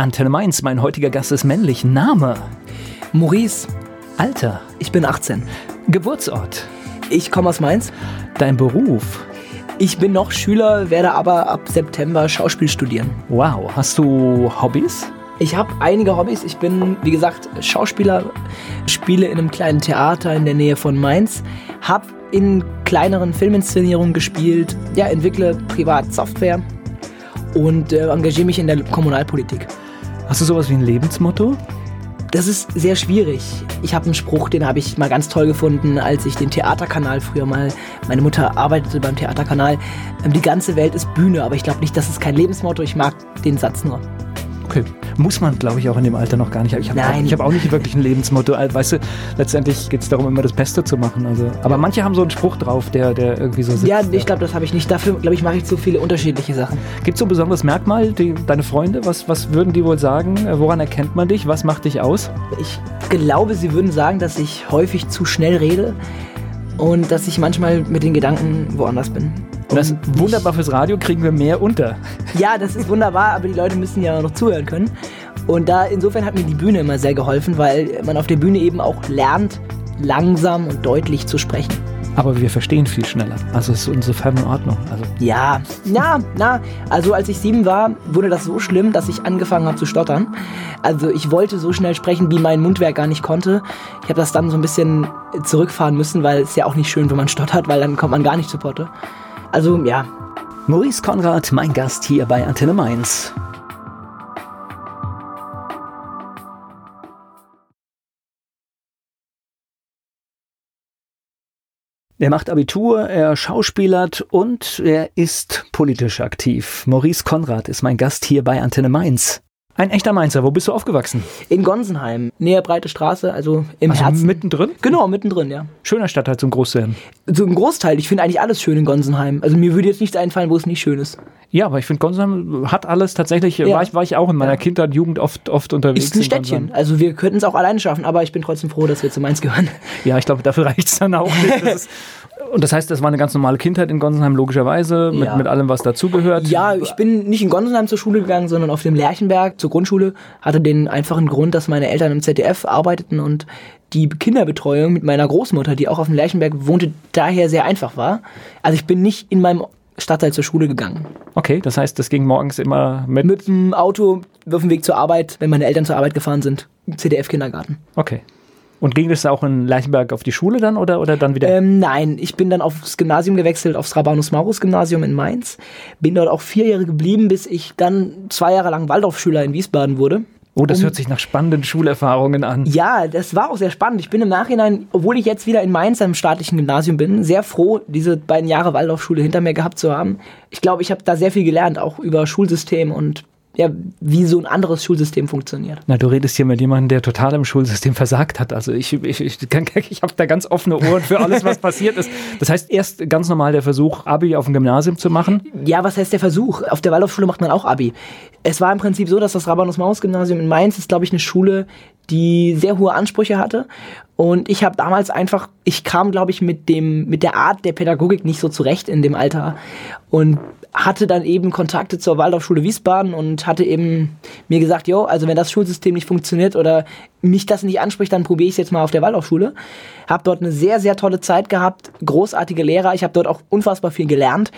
Antenne Mainz, mein heutiger Gast ist männlich. Name? Maurice. Alter? Ich bin 18. Geburtsort? Ich komme aus Mainz. Dein Beruf? Ich bin noch Schüler, werde aber ab September Schauspiel studieren. Wow. Hast du Hobbys? Ich habe einige Hobbys. Ich bin, wie gesagt, Schauspieler, spiele in einem kleinen Theater in der Nähe von Mainz, habe in kleineren Filminszenierungen gespielt, ja, entwickle privat Software und äh, engagiere mich in der Kommunalpolitik. Hast du sowas wie ein Lebensmotto? Das ist sehr schwierig. Ich habe einen Spruch, den habe ich mal ganz toll gefunden, als ich den Theaterkanal früher mal, meine Mutter arbeitete beim Theaterkanal. Ähm, die ganze Welt ist Bühne, aber ich glaube nicht, das ist kein Lebensmotto. Ich mag den Satz nur. Okay. Muss man, glaube ich, auch in dem Alter noch gar nicht. Ich habe auch, ich hab auch nicht wirklich ein Lebensmotto. Weißt du, letztendlich geht es darum, immer das Beste zu machen. Also, aber manche haben so einen Spruch drauf, der, der irgendwie so sitzt. Ja, ich glaube, das habe ich nicht. Dafür, glaube ich, mache ich zu viele unterschiedliche Sachen. Gibt es so ein besonderes Merkmal, die, deine Freunde? Was, was würden die wohl sagen? Woran erkennt man dich? Was macht dich aus? Ich glaube, sie würden sagen, dass ich häufig zu schnell rede und dass ich manchmal mit den Gedanken woanders bin. Und das ist wunderbar fürs Radio, kriegen wir mehr unter. Ja, das ist wunderbar, aber die Leute müssen ja noch zuhören können. Und da insofern hat mir die Bühne immer sehr geholfen, weil man auf der Bühne eben auch lernt, langsam und deutlich zu sprechen. Aber wir verstehen viel schneller. Also ist insofern in Ordnung. Also. Ja, na, na. Also als ich sieben war, wurde das so schlimm, dass ich angefangen habe zu stottern. Also ich wollte so schnell sprechen, wie mein Mundwerk gar nicht konnte. Ich habe das dann so ein bisschen zurückfahren müssen, weil es ja auch nicht schön, wenn man stottert, weil dann kommt man gar nicht zu Potte. Also ja. Maurice Konrad, mein Gast hier bei Antenne Mainz. Er macht Abitur, er schauspielert und er ist politisch aktiv. Maurice Konrad ist mein Gast hier bei Antenne Mainz. Ein echter Mainzer. Wo bist du aufgewachsen? In Gonsenheim, näher Breite Straße, also im also Herzen. mittendrin? Genau, mittendrin, ja. Schöner Stadtteil zum. So ein Großteil. Ich finde eigentlich alles schön in Gonsenheim. Also mir würde jetzt nichts einfallen, wo es nicht schön ist. Ja, aber ich finde, Gonsenheim hat alles tatsächlich, ja. war, ich, war ich auch in meiner ja. Kindheit, Jugend oft, oft unterwegs. Ist ein Städtchen. Also wir könnten es auch alleine schaffen, aber ich bin trotzdem froh, dass wir zu Mainz gehören. Ja, ich glaube, dafür reicht es dann auch nicht. Und das heißt, das war eine ganz normale Kindheit in Gonsenheim, logischerweise, mit, ja. mit allem, was dazugehört. Ja, ich bin nicht in Gonsenheim zur Schule gegangen, sondern auf dem Lerchenberg zur Grundschule. Hatte den einfachen Grund, dass meine Eltern im ZDF arbeiteten und die Kinderbetreuung mit meiner Großmutter, die auch auf dem Lerchenberg wohnte, daher sehr einfach war. Also ich bin nicht in meinem Stadtteil zur Schule gegangen. Okay, das heißt, das ging morgens immer mit? Mit dem Auto auf dem Weg zur Arbeit, wenn meine Eltern zur Arbeit gefahren sind. ZDF-Kindergarten. Okay. Und ging das auch in Leichenberg auf die Schule dann oder, oder dann wieder? Ähm, nein, ich bin dann aufs Gymnasium gewechselt, aufs Rabanus-Maurus-Gymnasium in Mainz. Bin dort auch vier Jahre geblieben, bis ich dann zwei Jahre lang Waldorfschüler in Wiesbaden wurde. Oh, das um, hört sich nach spannenden Schulerfahrungen an. Ja, das war auch sehr spannend. Ich bin im Nachhinein, obwohl ich jetzt wieder in Mainz am staatlichen Gymnasium bin, sehr froh, diese beiden Jahre Waldorfschule hinter mir gehabt zu haben. Ich glaube, ich habe da sehr viel gelernt, auch über Schulsystem und ja, wie so ein anderes Schulsystem funktioniert. Na, du redest hier mit jemandem, der total im Schulsystem versagt hat. Also ich, ich, ich, ich habe da ganz offene Ohren für alles, was passiert ist. Das heißt, erst ganz normal der Versuch, Abi auf dem Gymnasium zu machen. Ja, was heißt der Versuch? Auf der Waldorfschule macht man auch Abi. Es war im Prinzip so, dass das Rabanus-Maus-Gymnasium in Mainz ist, glaube ich, eine Schule, die sehr hohe Ansprüche hatte. Und ich habe damals einfach, ich kam, glaube ich, mit dem, mit der Art der Pädagogik nicht so zurecht in dem Alter. Und hatte dann eben Kontakte zur Waldorfschule Wiesbaden und hatte eben mir gesagt, jo, also wenn das Schulsystem nicht funktioniert oder mich das nicht anspricht, dann probiere ich es jetzt mal auf der Waldorfschule. Habe dort eine sehr, sehr tolle Zeit gehabt, großartige Lehrer, ich habe dort auch unfassbar viel gelernt.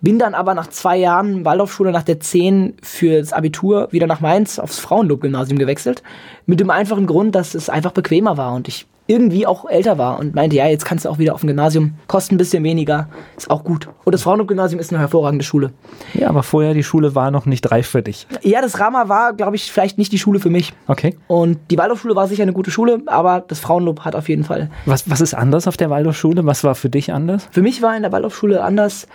Bin dann aber nach zwei Jahren Waldorfschule nach der 10 fürs Abitur wieder nach Mainz aufs Frauenlob-Gymnasium gewechselt. Mit dem einfachen Grund, dass es einfach bequemer war und ich irgendwie auch älter war und meinte, ja, jetzt kannst du auch wieder auf dem Gymnasium, kostet ein bisschen weniger, ist auch gut. Und das Frauenlob-Gymnasium ist eine hervorragende Schule. Ja, aber vorher die Schule war noch nicht reif für dich. Ja, das Rama war, glaube ich, vielleicht nicht die Schule für mich. Okay. Und die Waldorfschule war sicher eine gute Schule, aber das Frauenlob hat auf jeden Fall. Was, was ist anders auf der Waldorfschule? Was war für dich anders? Für mich war in der Waldorfschule anders,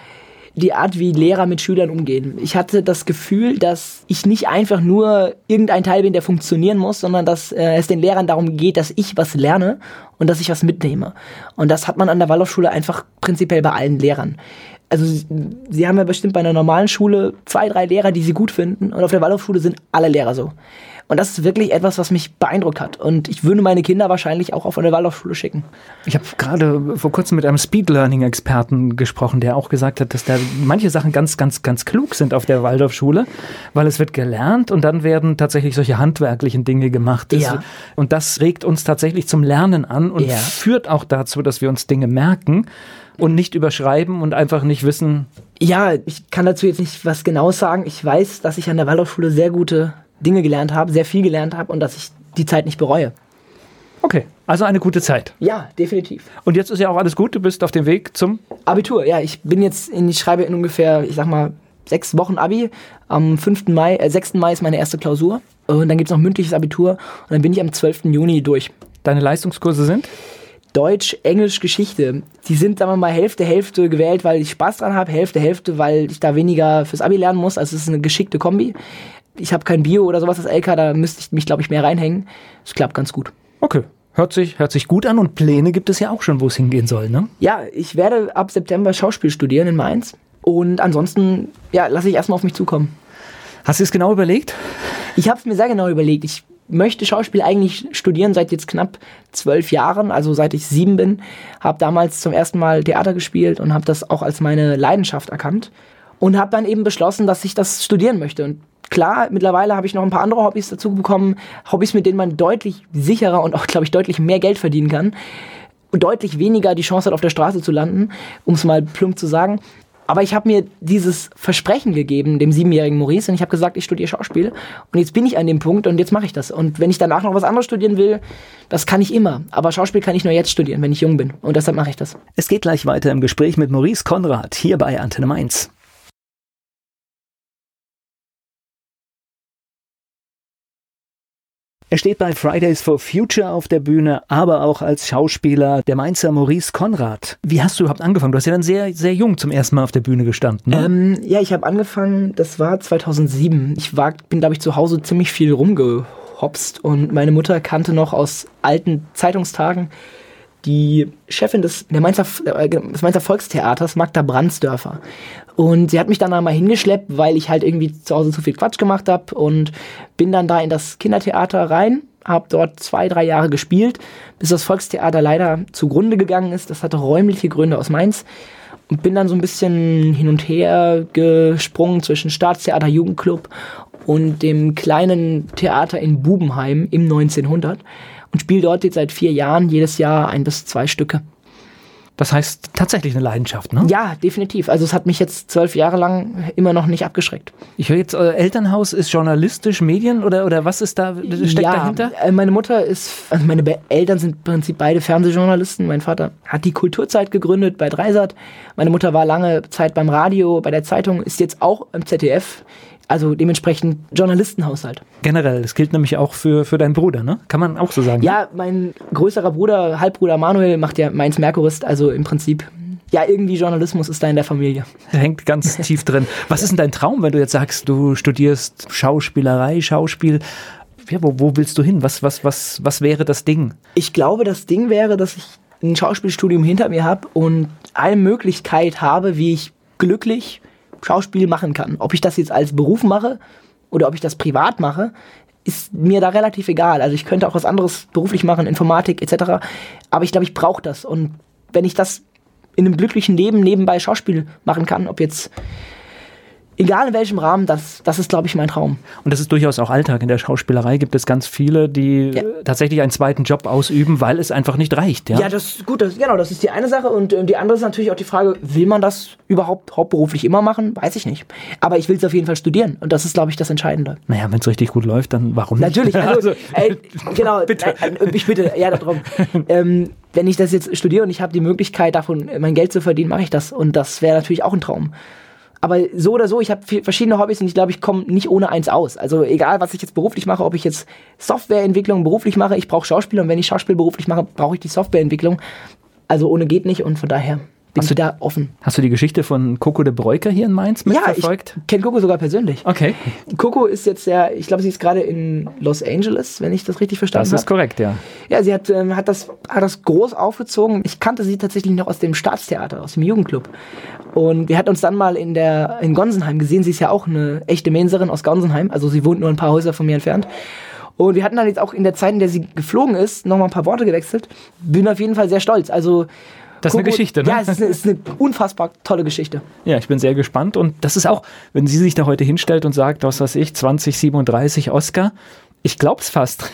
die Art, wie Lehrer mit Schülern umgehen. Ich hatte das Gefühl, dass ich nicht einfach nur irgendein Teil bin, der funktionieren muss, sondern dass äh, es den Lehrern darum geht, dass ich was lerne und dass ich was mitnehme. Und das hat man an der Waldorfschule einfach prinzipiell bei allen Lehrern. also sie, sie haben ja bestimmt bei einer normalen Schule zwei, drei Lehrer, die sie gut finden und auf der Waldorfschule sind alle Lehrer so. Und das ist wirklich etwas, was mich beeindruckt hat. Und ich würde meine Kinder wahrscheinlich auch auf eine Waldorfschule schicken. Ich habe gerade vor kurzem mit einem Speed-Learning-Experten gesprochen, der auch gesagt hat, dass da manche Sachen ganz, ganz, ganz klug sind auf der Waldorfschule, weil es wird gelernt und dann werden tatsächlich solche handwerklichen Dinge gemacht. Ja. Und das regt uns tatsächlich zum Lernen an und Ja. führt auch dazu, dass wir uns Dinge merken und nicht überschreiben und einfach nicht wissen, Ja, ich kann dazu jetzt nicht was Genaues sagen. Ich weiß, dass ich an der Waldorfschule sehr gute Dinge gelernt habe, sehr viel gelernt habe und dass ich die Zeit nicht bereue. okay, also eine gute Zeit. Ja, definitiv. Und jetzt ist ja auch alles gut, du bist auf dem Weg zum Abitur, ja, ich bin jetzt in, ich schreibe in ungefähr, ich sag mal, sechs Wochen Abi. Am 5. Mai, äh, 6. Mai ist meine erste Klausur. Und dann gibt's noch mündliches Abitur. Und dann bin ich am 12. Juni durch. Deine Leistungskurse sind? Deutsch, Englisch, Geschichte. Die sind, sagen wir mal, Hälfte, Hälfte gewählt, weil ich Spaß dran habe, Hälfte, Hälfte, weil ich da weniger fürs Abi lernen muss. Also es ist eine geschickte Kombi. Ich habe kein Bio oder sowas als LK, da müsste ich mich, glaube ich, mehr reinhängen. Es klappt ganz gut. Okay. Hört sich, hört sich gut an und Pläne gibt es ja auch schon, wo es hingehen soll, ne? Ja, ich werde ab September Schauspiel studieren in Mainz. Und ansonsten, ja, lasse ich erstmal auf mich zukommen. Hast du es genau überlegt? Ich habe es mir sehr genau überlegt. Ich möchte Schauspiel eigentlich studieren seit jetzt knapp zwölf Jahren, also seit ich sieben bin. Habe damals zum ersten Mal Theater gespielt und habe das auch als meine Leidenschaft erkannt. Und habe dann eben beschlossen, dass ich das studieren möchte. Und klar, mittlerweile habe ich noch ein paar andere Hobbys dazu bekommen. Hobbys, mit denen man deutlich sicherer und auch, glaube ich, deutlich mehr Geld verdienen kann. Und deutlich weniger die Chance hat, auf der Straße zu landen, um es mal plump zu sagen. Aber ich habe mir dieses Versprechen gegeben, dem siebenjährigen Maurice, und ich habe gesagt, ich studiere Schauspiel. Und jetzt bin ich an dem Punkt und jetzt mache ich das. Und wenn ich danach noch was anderes studieren will, das kann ich immer. Aber Schauspiel kann ich nur jetzt studieren, wenn ich jung bin. Und deshalb mache ich das. Es geht gleich weiter im Gespräch mit Maurice Konrad hier bei Antenne Mainz. Er steht bei Fridays for Future auf der Bühne, aber auch als Schauspieler, der Mainzer Maurice Konrad. Wie hast du überhaupt angefangen? Du hast ja dann sehr, sehr jung zum ersten Mal auf der Bühne gestanden. Ne? Ähm, ja, ich habe angefangen, das war 2007. Ich war, bin, glaube ich, zu Hause ziemlich viel rumgehopst und meine Mutter kannte noch aus alten Zeitungstagen die Chefin des, der Mainzer, äh, des Mainzer Volkstheaters, Magda Brandsdörfer. Und sie hat mich dann einmal hingeschleppt, weil ich halt irgendwie zu Hause zu viel Quatsch gemacht habe und bin dann da in das Kindertheater rein, habe dort zwei, drei Jahre gespielt, bis das Volkstheater leider zugrunde gegangen ist. Das hatte räumliche Gründe aus Mainz und bin dann so ein bisschen hin und her gesprungen zwischen Staatstheater Jugendclub und dem kleinen Theater in Bubenheim im 1900 und spiele dort jetzt seit vier Jahren jedes Jahr ein bis zwei Stücke. Das heißt tatsächlich eine Leidenschaft, ne? Ja, definitiv. Also es hat mich jetzt zwölf Jahre lang immer noch nicht abgeschreckt. Ich höre jetzt, euer Elternhaus ist journalistisch, Medien oder, oder was ist da, steckt ja, dahinter? äh, meine Mutter ist, also meine Eltern sind im Prinzip beide Fernsehjournalisten. Mein Vater hat die Kulturzeit gegründet bei Dreisat. Meine Mutter war lange Zeit beim Radio, bei der Zeitung, ist jetzt auch im ZDF. Also dementsprechend Journalistenhaushalt. Generell, das gilt nämlich auch für, für deinen Bruder, ne? Kann man auch so sagen. Ja, mein größerer Bruder, Halbbruder Manuel, macht ja Mainz Merkurist, also im Prinzip, ja, irgendwie Journalismus ist da in der Familie. Hängt ganz tief drin. Was ist denn dein Traum, wenn du jetzt sagst, du studierst Schauspielerei, Schauspiel? Ja, wo, wo willst du hin? Was, was, was, was wäre das Ding? Ich glaube, das Ding wäre, dass ich ein Schauspielstudium hinter mir habe und eine Möglichkeit habe, wie ich glücklich Schauspiel machen kann. Ob ich das jetzt als Beruf mache oder ob ich das privat mache, ist mir da relativ egal. Also ich könnte auch was anderes beruflich machen, Informatik etc. Aber ich glaube, ich brauche das. Und wenn ich das in einem glücklichen Leben nebenbei Schauspiel machen kann, ob jetzt egal in welchem Rahmen, das, das ist, glaube ich, mein Traum. Und das ist durchaus auch Alltag. In der Schauspielerei gibt es ganz viele, die Ja. äh, tatsächlich einen zweiten Job ausüben, weil es einfach nicht reicht. Ja, Ja, das gut, das, genau, das ist die eine Sache und äh, die andere ist natürlich auch die Frage, will man das überhaupt hauptberuflich immer machen? Weiß ich nicht. Aber ich will es auf jeden Fall studieren und das ist, glaube ich, das Entscheidende. Naja, wenn es richtig gut läuft, dann warum nicht? Natürlich, also, Also, ey, genau, nein, äh, ich bitte, ja, darum. ähm, wenn ich das jetzt studiere und ich habe die Möglichkeit, davon mein Geld zu verdienen, mache ich das und das wäre natürlich auch ein Traum. Aber so oder so, ich habe verschiedene Hobbys und ich glaube, ich komme nicht ohne eins aus. Also egal, was ich jetzt beruflich mache, ob ich jetzt Softwareentwicklung beruflich mache, ich brauche Schauspiel und wenn ich Schauspiel beruflich mache, brauche ich die Softwareentwicklung. Also ohne geht nicht und von daher Bist du da offen? Hast du die Geschichte von Coco de Breuker hier in Mainz mitverfolgt? Ja, ich kenne Coco sogar persönlich. Okay. Coco ist jetzt ja, ich glaube, sie ist gerade in Los Angeles, wenn ich das richtig verstanden habe. Das ist hab. korrekt, ja. Ja, sie hat, ähm, hat, das, hat das groß aufgezogen. Ich kannte sie tatsächlich noch aus dem Staatstheater, aus dem Jugendclub. Und wir hatten uns dann mal in, der, in Gonsenheim gesehen. Sie ist ja auch eine echte Menserin aus Gonsenheim. Also sie wohnt nur ein paar Häuser von mir entfernt. Und wir hatten dann jetzt auch in der Zeit, in der sie geflogen ist, nochmal ein paar Worte gewechselt. Bin auf jeden Fall sehr stolz. Also das ist eine Geschichte, ne? Ja, es ist eine, es ist eine, unfassbar tolle Geschichte. Ja, ich bin sehr gespannt. Und das ist auch, wenn sie sich da heute hinstellt und sagt, was weiß ich, 2037 Oscar, ich glaub's fast.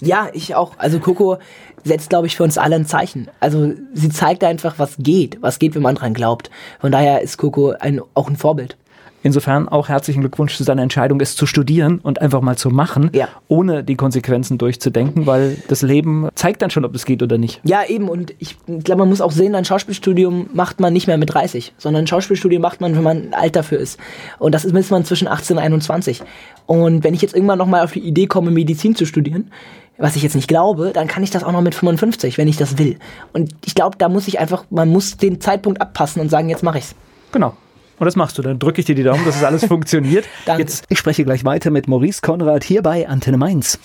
Ja, ich auch. Also Coco setzt, glaube ich, für uns alle ein Zeichen. Also sie zeigt einfach, was geht, was geht, wenn man dran glaubt. Von daher ist Coco ein, auch ein Vorbild. Insofern auch herzlichen Glückwunsch zu seiner Entscheidung, es zu studieren und einfach mal zu machen, ja. ohne die Konsequenzen durchzudenken, weil das Leben zeigt dann schon, ob es geht oder nicht. Ja, eben. Und ich glaube, man muss auch sehen, ein Schauspielstudium macht man nicht mehr mit 30, sondern ein Schauspielstudium macht man, wenn man alt dafür ist. Und das ist man zwischen 18 und 21. Und wenn ich jetzt irgendwann nochmal auf die Idee komme, Medizin zu studieren, was ich jetzt nicht glaube, dann kann ich das auch noch mit 55, wenn ich das will. Und ich glaube, da muss ich einfach, man muss den Zeitpunkt abpassen und sagen, jetzt mache ich's. Genau. Und das machst du. Dann drücke ich dir die Daumen, dass es alles funktioniert. Danke. Jetzt, ich spreche gleich weiter mit Maurice Konrad hier bei Antenne Mainz.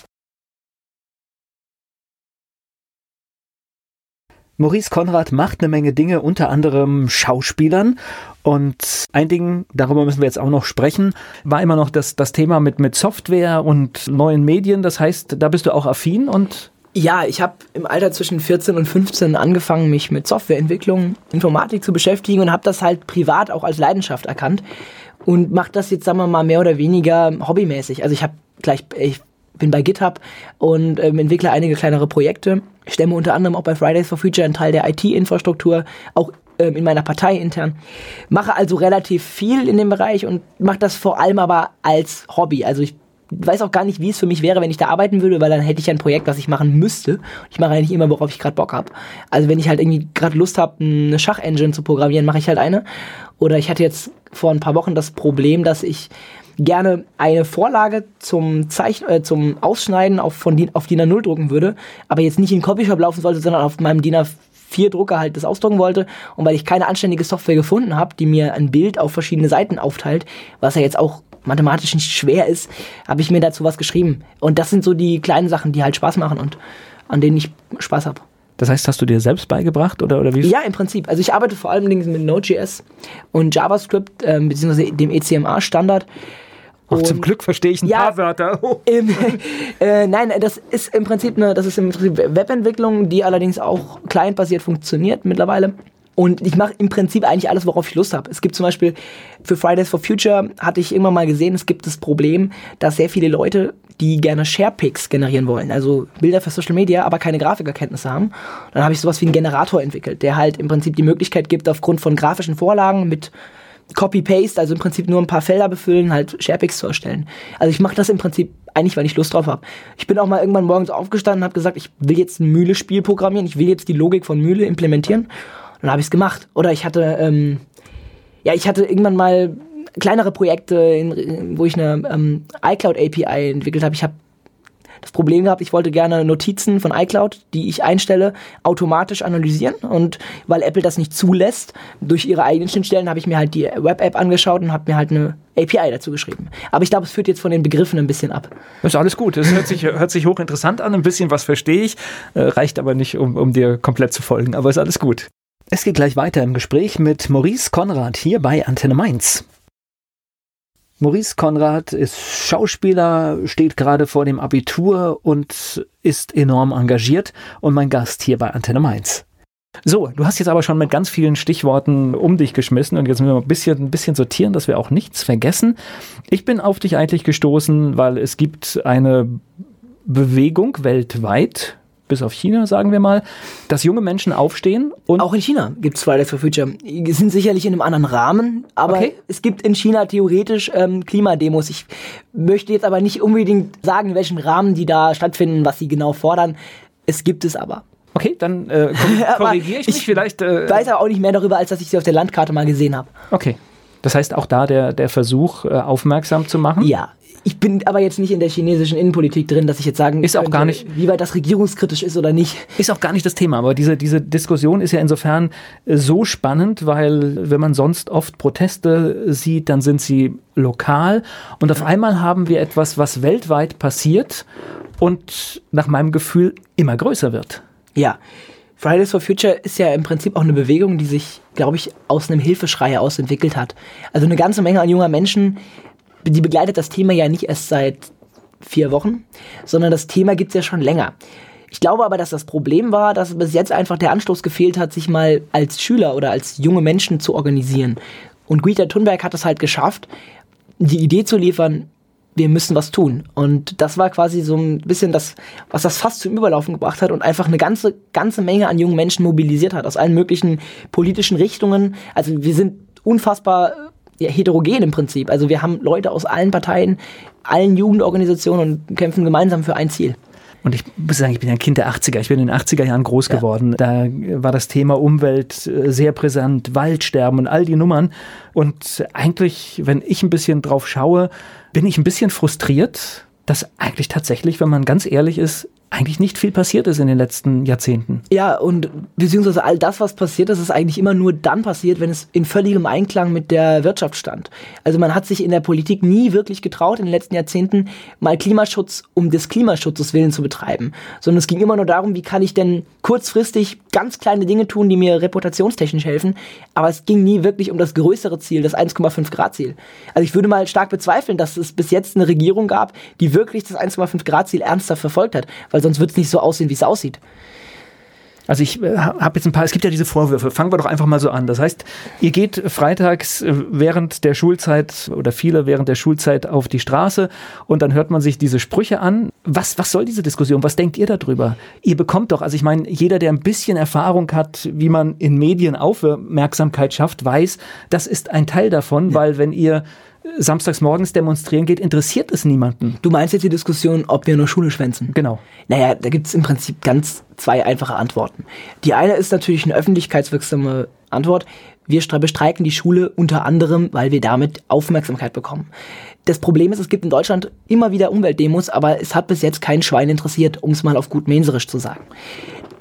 Maurice Konrad macht eine Menge Dinge, unter anderem Schauspielern. Und ein Ding, darüber müssen wir jetzt auch noch sprechen, war immer noch das, das Thema mit, mit Software und neuen Medien. Das heißt, da bist du auch affin und ja, ich habe im Alter zwischen 14 und 15 angefangen, mich mit Softwareentwicklung, Informatik zu beschäftigen und habe das halt privat auch als Leidenschaft erkannt und mache das jetzt, sagen wir mal, mehr oder weniger hobbymäßig. Also ich habe gleich, ich bin bei GitHub und ähm, entwickle einige kleinere Projekte, stemme unter anderem auch bei Fridays for Future einen Teil der IT-Infrastruktur, auch ähm, in meiner Partei intern. Mache also relativ viel in dem Bereich und mache das vor allem aber als Hobby. Also ich weiß auch gar nicht, wie es für mich wäre, wenn ich da arbeiten würde, weil dann hätte ich ein Projekt, was ich machen müsste. Ich mache eigentlich immer, worauf ich gerade Bock habe. Also wenn ich halt irgendwie gerade Lust habe, eine Schachengine zu programmieren, mache ich halt eine. Oder ich hatte jetzt vor ein paar Wochen das Problem, dass ich gerne eine Vorlage zum Zeichen, äh, zum Ausschneiden auf, von DIN, auf DIN A0 drucken würde, aber jetzt nicht in Copyshop laufen sollte, sondern auf meinem DIN A4 Drucker halt das ausdrucken wollte. Und weil ich keine anständige Software gefunden habe, die mir ein Bild auf verschiedene Seiten aufteilt, was ja jetzt auch mathematisch nicht schwer ist, habe ich mir dazu was geschrieben. Und das sind so die kleinen Sachen, die halt Spaß machen und an denen ich Spaß habe. Das heißt, hast du dir selbst beigebracht oder, oder wie? Ja, im Prinzip. Also ich arbeite vor allem mit Node.js und JavaScript, äh, beziehungsweise dem ECMA-Standard. Und zum Glück verstehe ich ein ja, paar Wörter. Im, äh, nein, das ist im Prinzip eine, das ist im Prinzip Webentwicklung, die allerdings auch clientbasiert funktioniert mittlerweile. Und ich mache im Prinzip eigentlich alles, worauf ich Lust habe. Es gibt zum Beispiel für Fridays for Future, hatte ich irgendwann mal gesehen, es gibt das Problem, dass sehr viele Leute, die gerne Sharepics generieren wollen, also Bilder für Social Media, aber keine Grafikerkenntnisse haben. Dann habe ich sowas wie einen Generator entwickelt, der halt im Prinzip die Möglichkeit gibt, aufgrund von grafischen Vorlagen mit Copy-Paste, also im Prinzip nur ein paar Felder befüllen, halt Sharepics zu erstellen. Also ich mache das im Prinzip eigentlich, weil ich Lust drauf habe. Ich bin auch mal irgendwann morgens aufgestanden und habe gesagt, ich will jetzt ein Mühle-Spiel programmieren, ich will jetzt die Logik von Mühle implementieren dann habe ich es gemacht. Oder ich hatte, ähm, ja, ich hatte irgendwann mal kleinere Projekte, in, wo ich eine ähm, iCloud API entwickelt habe. Ich habe das Problem gehabt, ich wollte gerne Notizen von iCloud, die ich einstelle, automatisch analysieren. Und weil Apple das nicht zulässt, durch ihre eigenen Schnittstellen, habe ich mir halt die Web-App angeschaut und habe mir halt eine API dazu geschrieben. Aber ich glaube, es führt jetzt von den Begriffen ein bisschen ab. Ist alles gut. Das hört sich, hört sich hochinteressant an. Ein bisschen was verstehe ich, äh, reicht aber nicht, um, um dir komplett zu folgen. Aber ist alles gut. Es geht gleich weiter im Gespräch mit Maurice Konrad hier bei Antenne Mainz. Maurice Konrad ist Schauspieler, steht gerade vor dem Abitur und ist enorm engagiert und mein Gast hier bei Antenne Mainz. So, du hast jetzt aber schon mit ganz vielen Stichworten um dich geschmissen und jetzt müssen wir ein bisschen, ein bisschen sortieren, dass wir auch nichts vergessen. Ich bin auf dich eigentlich gestoßen, weil es gibt eine Bewegung weltweit, bis auf China, sagen wir mal, dass junge Menschen aufstehen und. Auch in China gibt es Fridays for Future. Die sind sicherlich in einem anderen Rahmen, aber okay. es gibt in China theoretisch ähm, Klimademos. Ich möchte jetzt aber nicht unbedingt sagen, in welchem Rahmen die da stattfinden, was sie genau fordern. Es gibt es aber. Okay, dann äh, korrigiere ich mich ich vielleicht. Äh, weiß aber auch nicht mehr darüber, als dass ich sie auf der Landkarte mal gesehen habe. Okay. Das heißt auch da der, der Versuch, äh, aufmerksam zu machen? Ja, ich bin aber jetzt nicht in der chinesischen Innenpolitik drin, dass ich jetzt sagen ist könnte, auch gar nicht, wie weit das regierungskritisch ist oder nicht. Ist auch gar nicht das Thema, aber diese, diese Diskussion ist ja insofern äh, so spannend, weil wenn man sonst oft Proteste sieht, dann sind sie lokal und auf einmal haben wir etwas, was weltweit passiert und nach meinem Gefühl immer größer wird. Ja. Fridays for Future ist ja im Prinzip auch eine Bewegung, die sich, glaube ich, aus einem Hilfeschrei aus entwickelt hat. Also eine ganze Menge an junger Menschen die begleitet das Thema ja nicht erst seit vier Wochen, sondern das Thema gibt es ja schon länger. Ich glaube aber, dass das Problem war, dass bis jetzt einfach der Anstoß gefehlt hat, sich mal als Schüler oder als junge Menschen zu organisieren. Und Greta Thunberg hat es halt geschafft, die Idee zu liefern, wir müssen was tun. Und das war quasi so ein bisschen das, was das fast zum Überlaufen gebracht hat und einfach eine ganze, ganze Menge an jungen Menschen mobilisiert hat, aus allen möglichen politischen Richtungen. Also wir sind unfassbar ja, heterogen im Prinzip. Also wir haben Leute aus allen Parteien, allen Jugendorganisationen und kämpfen gemeinsam für ein Ziel. Und ich muss sagen, ich bin ja ein Kind der 80er. Ich bin in den 80er Jahren groß ja. geworden. Da war das Thema Umwelt äh, sehr präsent, Waldsterben und all die Nummern. Und eigentlich, wenn ich ein bisschen drauf schaue, bin ich ein bisschen frustriert, dass eigentlich tatsächlich, wenn man ganz ehrlich ist, eigentlich nicht viel passiert ist in den letzten Jahrzehnten. Ja, und beziehungsweise all das, was passiert ist, ist eigentlich immer nur dann passiert, wenn es in völligem Einklang mit der Wirtschaft stand. Also man hat sich in der Politik nie wirklich getraut, in den letzten Jahrzehnten mal Klimaschutz um des Klimaschutzes willen zu betreiben, sondern es ging immer nur darum, wie kann ich denn kurzfristig ganz kleine Dinge tun, die mir reputationstechnisch helfen, aber es ging nie wirklich um das größere Ziel, das 1,5 Grad Ziel. Also ich würde mal stark bezweifeln, dass es bis jetzt eine Regierung gab, die wirklich das 1,5 Grad Ziel ernsthaft verfolgt hat, weil weil sonst wird es nicht so aussehen, wie es aussieht. Also ich äh, habe jetzt ein paar, es gibt ja diese Vorwürfe, fangen wir doch einfach mal so an. Das heißt, ihr geht freitags äh, während der Schulzeit oder viele während der Schulzeit auf die Straße und dann hört man sich diese Sprüche an. Was, was soll diese Diskussion? Was denkt ihr darüber? Ihr bekommt doch, also ich meine, jeder, der ein bisschen Erfahrung hat, wie man in Medien Aufmerksamkeit schafft, weiß, das ist ein Teil davon, ja. weil wenn ihr samstags morgens demonstrieren geht, interessiert es niemanden. Du meinst jetzt die Diskussion, ob wir nur Schule schwänzen? Genau. Naja, da gibt es im Prinzip ganz zwei einfache Antworten. Die eine ist natürlich eine öffentlichkeitswirksame Antwort. Wir bestreiken die Schule unter anderem, weil wir damit Aufmerksamkeit bekommen. Das Problem ist, es gibt in Deutschland immer wieder Umweltdemos, aber es hat bis jetzt kein Schwein interessiert, um es mal auf gut Menserisch zu sagen.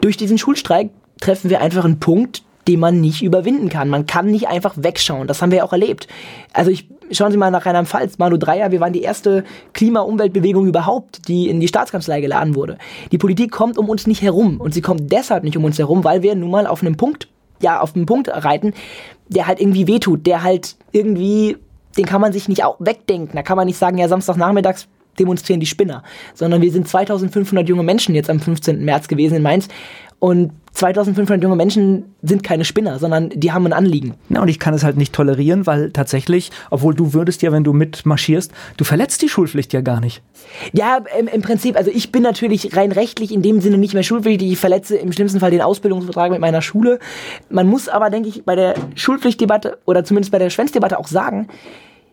Durch diesen Schulstreik treffen wir einfach einen Punkt, den man nicht überwinden kann. Man kann nicht einfach wegschauen. Das haben wir ja auch erlebt. Also ich schauen Sie mal nach Rheinland-Pfalz, Manu Dreier, wir waren die erste Klima-Umweltbewegung überhaupt, die in die Staatskanzlei geladen wurde. Die Politik kommt um uns nicht herum und sie kommt deshalb nicht um uns herum, weil wir nun mal auf einem Punkt, ja, auf einem Punkt reiten, der halt irgendwie wehtut, der halt irgendwie, den kann man sich nicht auch wegdenken. Da kann man nicht sagen, ja, Samstagnachmittags demonstrieren die Spinner, sondern wir sind 2500 junge Menschen jetzt am 15. März gewesen in Mainz und 2500 junge Menschen sind keine Spinner, sondern die haben ein Anliegen. Na, und ich kann es halt nicht tolerieren, weil tatsächlich, obwohl du würdest ja, wenn du mitmarschierst, du verletzt die Schulpflicht ja gar nicht. Ja, im, im Prinzip, also ich bin natürlich rein rechtlich in dem Sinne nicht mehr schulpflichtig. Ich verletze im schlimmsten Fall den Ausbildungsvertrag mit meiner Schule. Man muss aber, denke ich, bei der Schulpflichtdebatte oder zumindest bei der Schwänzdebatte auch sagen,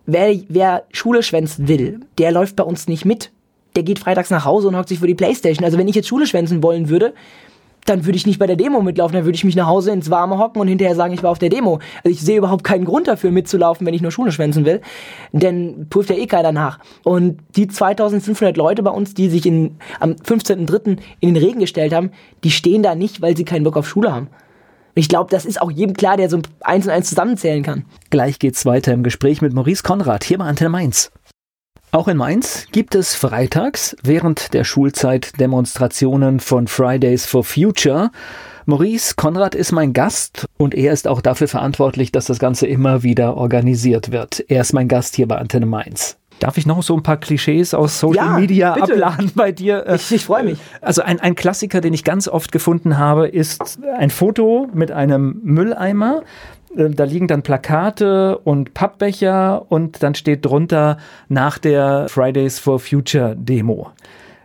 wer, wer Schule schwänzen will, der läuft bei uns nicht mit. Der geht freitags nach Hause und hockt sich für die Playstation. Also wenn ich jetzt Schule schwänzen wollen würde, dann würde ich nicht bei der Demo mitlaufen, dann würde ich mich nach Hause ins Warme hocken und hinterher sagen, ich war auf der Demo. Also ich sehe überhaupt keinen Grund dafür mitzulaufen, wenn ich nur Schule schwänzen will, denn prüft ja eh keiner nach. Und die 2500 Leute bei uns, die sich in, am 15.03. in den Regen gestellt haben, die stehen da nicht, weil sie keinen Bock auf Schule haben. Ich glaube, das ist auch jedem klar, der so eins und eins zusammenzählen kann. Gleich geht's weiter im Gespräch mit Maurice Konrad hier bei Antenne Mainz. Auch in Mainz gibt es freitags während der Schulzeit Demonstrationen von Fridays for Future. Maurice Konrad ist mein Gast und er ist auch dafür verantwortlich, dass das Ganze immer wieder organisiert wird. Er ist mein Gast hier bei Antenne Mainz. Darf ich noch so ein paar Klischees aus Social ja, Media bitte. abladen bei dir? Ich, ich freue mich. Also ein, ein Klassiker, den ich ganz oft gefunden habe, ist ein Foto mit einem Mülleimer äh, da liegen dann Plakate und Pappbecher und dann steht drunter nach der Fridays for Future Demo.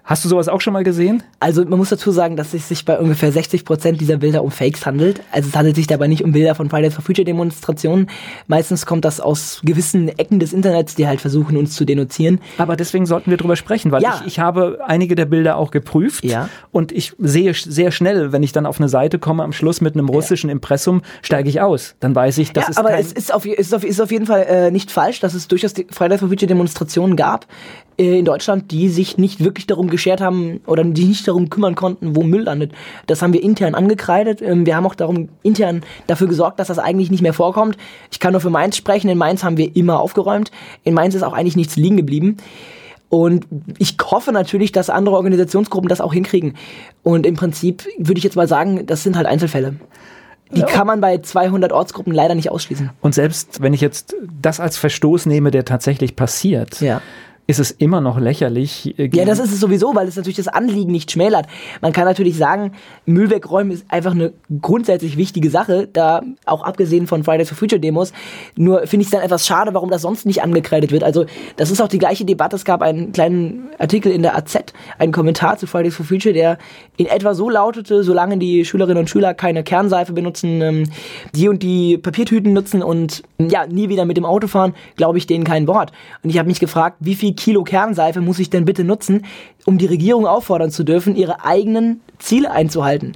Hast du sowas auch schon mal gesehen? Also man muss dazu sagen, dass es sich bei ungefähr 60 Prozent dieser Bilder um Fakes handelt. Also es handelt sich dabei nicht um Bilder von Fridays for Future Demonstrationen. Meistens kommt das aus gewissen Ecken des Internets, die halt versuchen, uns zu denunzieren. Aber deswegen sollten wir drüber sprechen, weil Ja. ich, ich habe einige der Bilder auch geprüft Ja. und ich sehe sehr schnell, wenn ich dann auf eine Seite komme am Schluss mit einem russischen Impressum, steige ich aus. Dann weiß ich, das ja, ist aber es ist auf, ist, auf, ist auf jeden Fall äh, nicht falsch, dass es durchaus die Fridays for Future Demonstrationen gab in Deutschland, die sich nicht wirklich darum geschert haben oder die nicht darum kümmern konnten, wo Müll landet. Das haben wir intern angekreidet. Ähm, wir haben auch darum intern dafür gesorgt, dass das eigentlich nicht mehr vorkommt. Ich kann nur für Mainz sprechen. In Mainz haben wir immer aufgeräumt. In Mainz ist auch eigentlich nichts liegen geblieben. Und ich hoffe natürlich, dass andere Organisationsgruppen das auch hinkriegen. Und im Prinzip würde ich jetzt mal sagen, das sind halt Einzelfälle. Die kann man bei 200 Ortsgruppen leider nicht ausschließen. Und selbst wenn ich jetzt das als Verstoß nehme, der tatsächlich passiert, Ja. Ist es immer noch lächerlich. äh, Ja, das ist es sowieso, weil es natürlich das Anliegen nicht schmälert. Man kann natürlich sagen, Müll wegräumen ist einfach eine grundsätzlich wichtige Sache, da auch abgesehen von Fridays for Future Demos. Nur finde ich es dann etwas schade, warum das sonst nicht angekreidet wird. Also, das ist auch die gleiche Debatte. Es gab einen kleinen Artikel in der AZ, einen Kommentar zu Fridays for Future, der in etwa so lautete, solange die Schülerinnen und Schüler keine Kernseife benutzen, ähm, die und die Papiertüten nutzen und ja, nie wieder mit dem Auto fahren, glaube ich denen kein Wort. Und ich habe mich gefragt, wie viel Kilo Kernseife muss ich denn bitte nutzen, um die Regierung auffordern zu dürfen, ihre eigenen Ziele einzuhalten.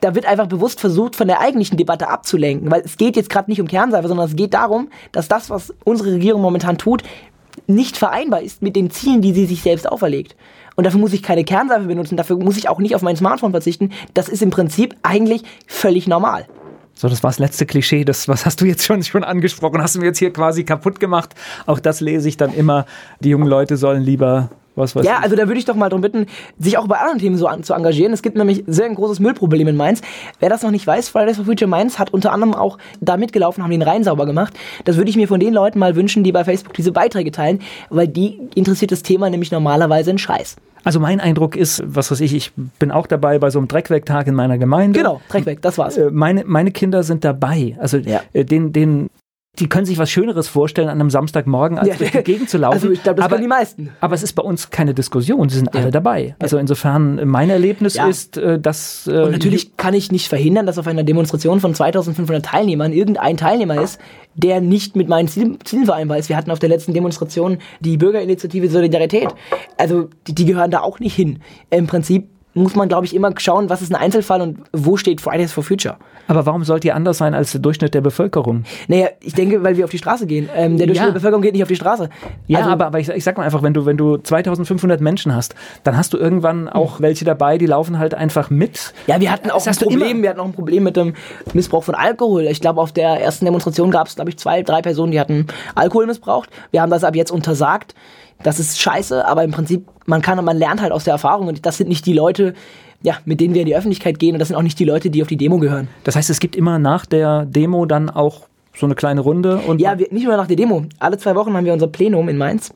Da wird einfach bewusst versucht, von der eigentlichen Debatte abzulenken, weil es geht jetzt gerade nicht um Kernseife, sondern es geht darum, dass das, was unsere Regierung momentan tut, nicht vereinbar ist mit den Zielen, die sie sich selbst auferlegt. Und dafür muss ich keine Kernseife benutzen, dafür muss ich auch nicht auf mein Smartphone verzichten. Das ist im Prinzip eigentlich völlig normal. So, das war das letzte Klischee. Das, was hast du jetzt schon, schon angesprochen? Hast du mir jetzt hier quasi kaputt gemacht? Auch das lese ich dann immer. Die jungen Leute sollen lieber, Ja, also da würde ich doch mal darum bitten, sich auch bei anderen Themen so an, zu engagieren. Es gibt nämlich sehr ein großes Müllproblem in Mainz. Wer das noch nicht weiß, Fridays for Future Mainz hat unter anderem auch da mitgelaufen, haben den Rhein sauber gemacht. Das würde ich mir von den Leuten mal wünschen, die bei Facebook diese Beiträge teilen, weil die interessiert das Thema nämlich normalerweise einen Scheiß. Also mein Eindruck ist, was weiß ich, ich bin auch dabei bei so einem Dreckwegtag in meiner Gemeinde. Genau, Dreck weg, das war's. Äh, Meine, meine Kinder sind dabei. Also Ja. äh, den, den, die können sich was Schöneres vorstellen, an einem Samstagmorgen als Ja. durch die Gegend zu laufen. Also ich glaube, das aber, können die meisten. aber es ist bei uns keine Diskussion, sie sind alle dabei. Also insofern, mein Erlebnis Ja. ist, äh, dass... Äh, Und natürlich kann ich nicht verhindern, dass auf einer Demonstration von 2500 Teilnehmern irgendein Teilnehmer ist, der nicht mit meinen Zielen, Zielen vereinbar ist. Wir hatten auf der letzten Demonstration die Bürgerinitiative Solidarität. Also die, die gehören da auch nicht hin. Im Prinzip muss man, glaube ich, immer schauen, was ist ein Einzelfall und wo steht Fridays for Future. Aber warum sollt ihr anders sein als der Durchschnitt der Bevölkerung? Naja, ich denke, weil wir auf die Straße gehen. Ähm, der Durchschnitt Ja. der Bevölkerung geht nicht auf die Straße. Ja, Also- aber, aber ich, ich sag mal einfach, wenn du, wenn du 2500 Menschen hast, dann hast du irgendwann auch welche dabei, die laufen halt einfach mit. Ja, wir hatten auch Das ein Problem, wir hatten auch ein Problem mit dem Missbrauch von Alkohol. Ich glaube, auf der ersten Demonstration gab es, glaube ich, zwei, drei Personen, die hatten Alkohol missbraucht. Wir haben das ab jetzt untersagt. Das ist scheiße, aber im Prinzip, man kann, man lernt halt aus der Erfahrung und das sind nicht die Leute, ja, mit denen wir in die Öffentlichkeit gehen und das sind auch nicht die Leute, die auf die Demo gehören. Das heißt, es gibt immer nach der Demo dann auch so eine kleine Runde und Ja, wir, nicht nur nach der Demo. Alle zwei Wochen haben wir unser Plenum in Mainz.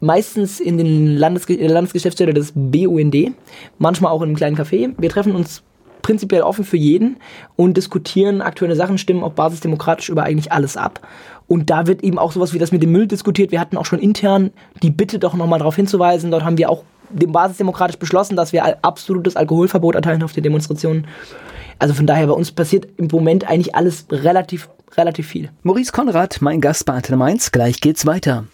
Meistens in, den Landesge in der Landesgeschäftsstelle des BUND, manchmal auch in einem kleinen Café. Wir treffen uns prinzipiell offen für jeden und diskutieren aktuelle Sachen, stimmen auch basisdemokratisch über eigentlich alles ab. Und da wird eben auch sowas wie das mit dem Müll diskutiert. Wir hatten auch schon intern die Bitte, doch nochmal darauf hinzuweisen. Dort haben wir auch dem basisdemokratisch beschlossen, dass wir absolutes Alkoholverbot erteilen auf der Demonstration. Also von daher, bei uns passiert im Moment eigentlich alles relativ, relativ viel. Maurice Konrad, mein Gast bei Antenne Mainz. Gleich geht's weiter.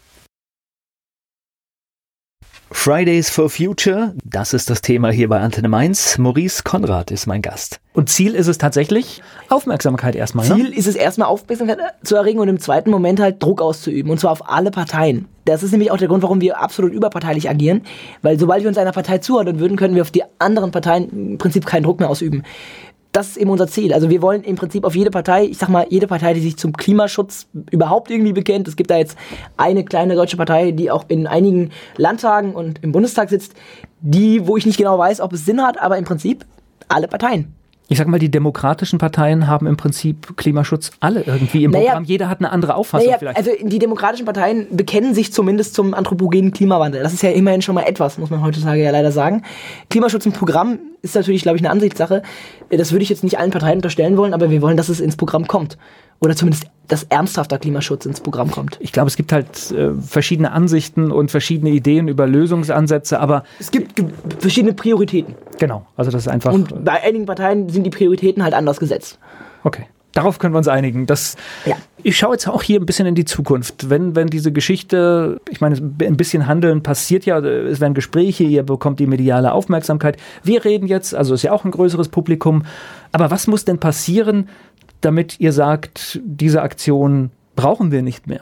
Fridays for Future, das ist das Thema hier bei Antenne Mainz. Maurice Konrad ist mein Gast. Und Ziel ist es tatsächlich, Aufmerksamkeit erstmal. Ne? Ziel ist es erstmal Aufmerksamkeit zu erregen und im zweiten Moment halt Druck auszuüben und zwar auf alle Parteien. Das ist nämlich auch der Grund, warum wir absolut überparteilich agieren, weil sobald wir uns einer Partei zuordnen würden, können wir auf die anderen Parteien im Prinzip keinen Druck mehr ausüben. Das ist eben unser Ziel. Also wir wollen im Prinzip auf jede Partei, ich sag mal, jede Partei, die sich zum Klimaschutz überhaupt irgendwie bekennt. Es gibt da jetzt eine kleine deutsche Partei, die auch in einigen Landtagen und im Bundestag sitzt, die, wo ich nicht genau weiß, ob es Sinn hat, aber im Prinzip alle Parteien. Ich sag mal, die demokratischen Parteien haben im Prinzip Klimaschutz alle irgendwie im Naja, Programm. Jeder hat eine andere Auffassung Naja, vielleicht. also die demokratischen Parteien bekennen sich zumindest zum anthropogenen Klimawandel. Das ist ja immerhin schon mal etwas, muss man heutzutage ja leider sagen. Klimaschutz im Programm ist natürlich, glaube ich, eine Ansichtssache. Das würde ich jetzt nicht allen Parteien unterstellen wollen, aber wir wollen, dass es ins Programm kommt. Oder zumindest dass ernsthafter Klimaschutz ins Programm kommt. Ich glaube, es gibt halt äh, verschiedene Ansichten und verschiedene Ideen über Lösungsansätze, aber. Es gibt ge verschiedene Prioritäten. Genau, also das ist einfach. Und bei einigen Parteien sind die Prioritäten halt anders gesetzt. Okay. Darauf können wir uns einigen. Das, ja. Ich schaue jetzt auch hier ein bisschen in die Zukunft. Wenn, wenn diese Geschichte, ich meine, ein bisschen Handeln passiert ja, es werden Gespräche, ihr bekommt die mediale Aufmerksamkeit. Wir reden jetzt, also ist ja auch ein größeres Publikum. Aber was muss denn passieren, damit ihr sagt, diese Aktion brauchen wir nicht mehr?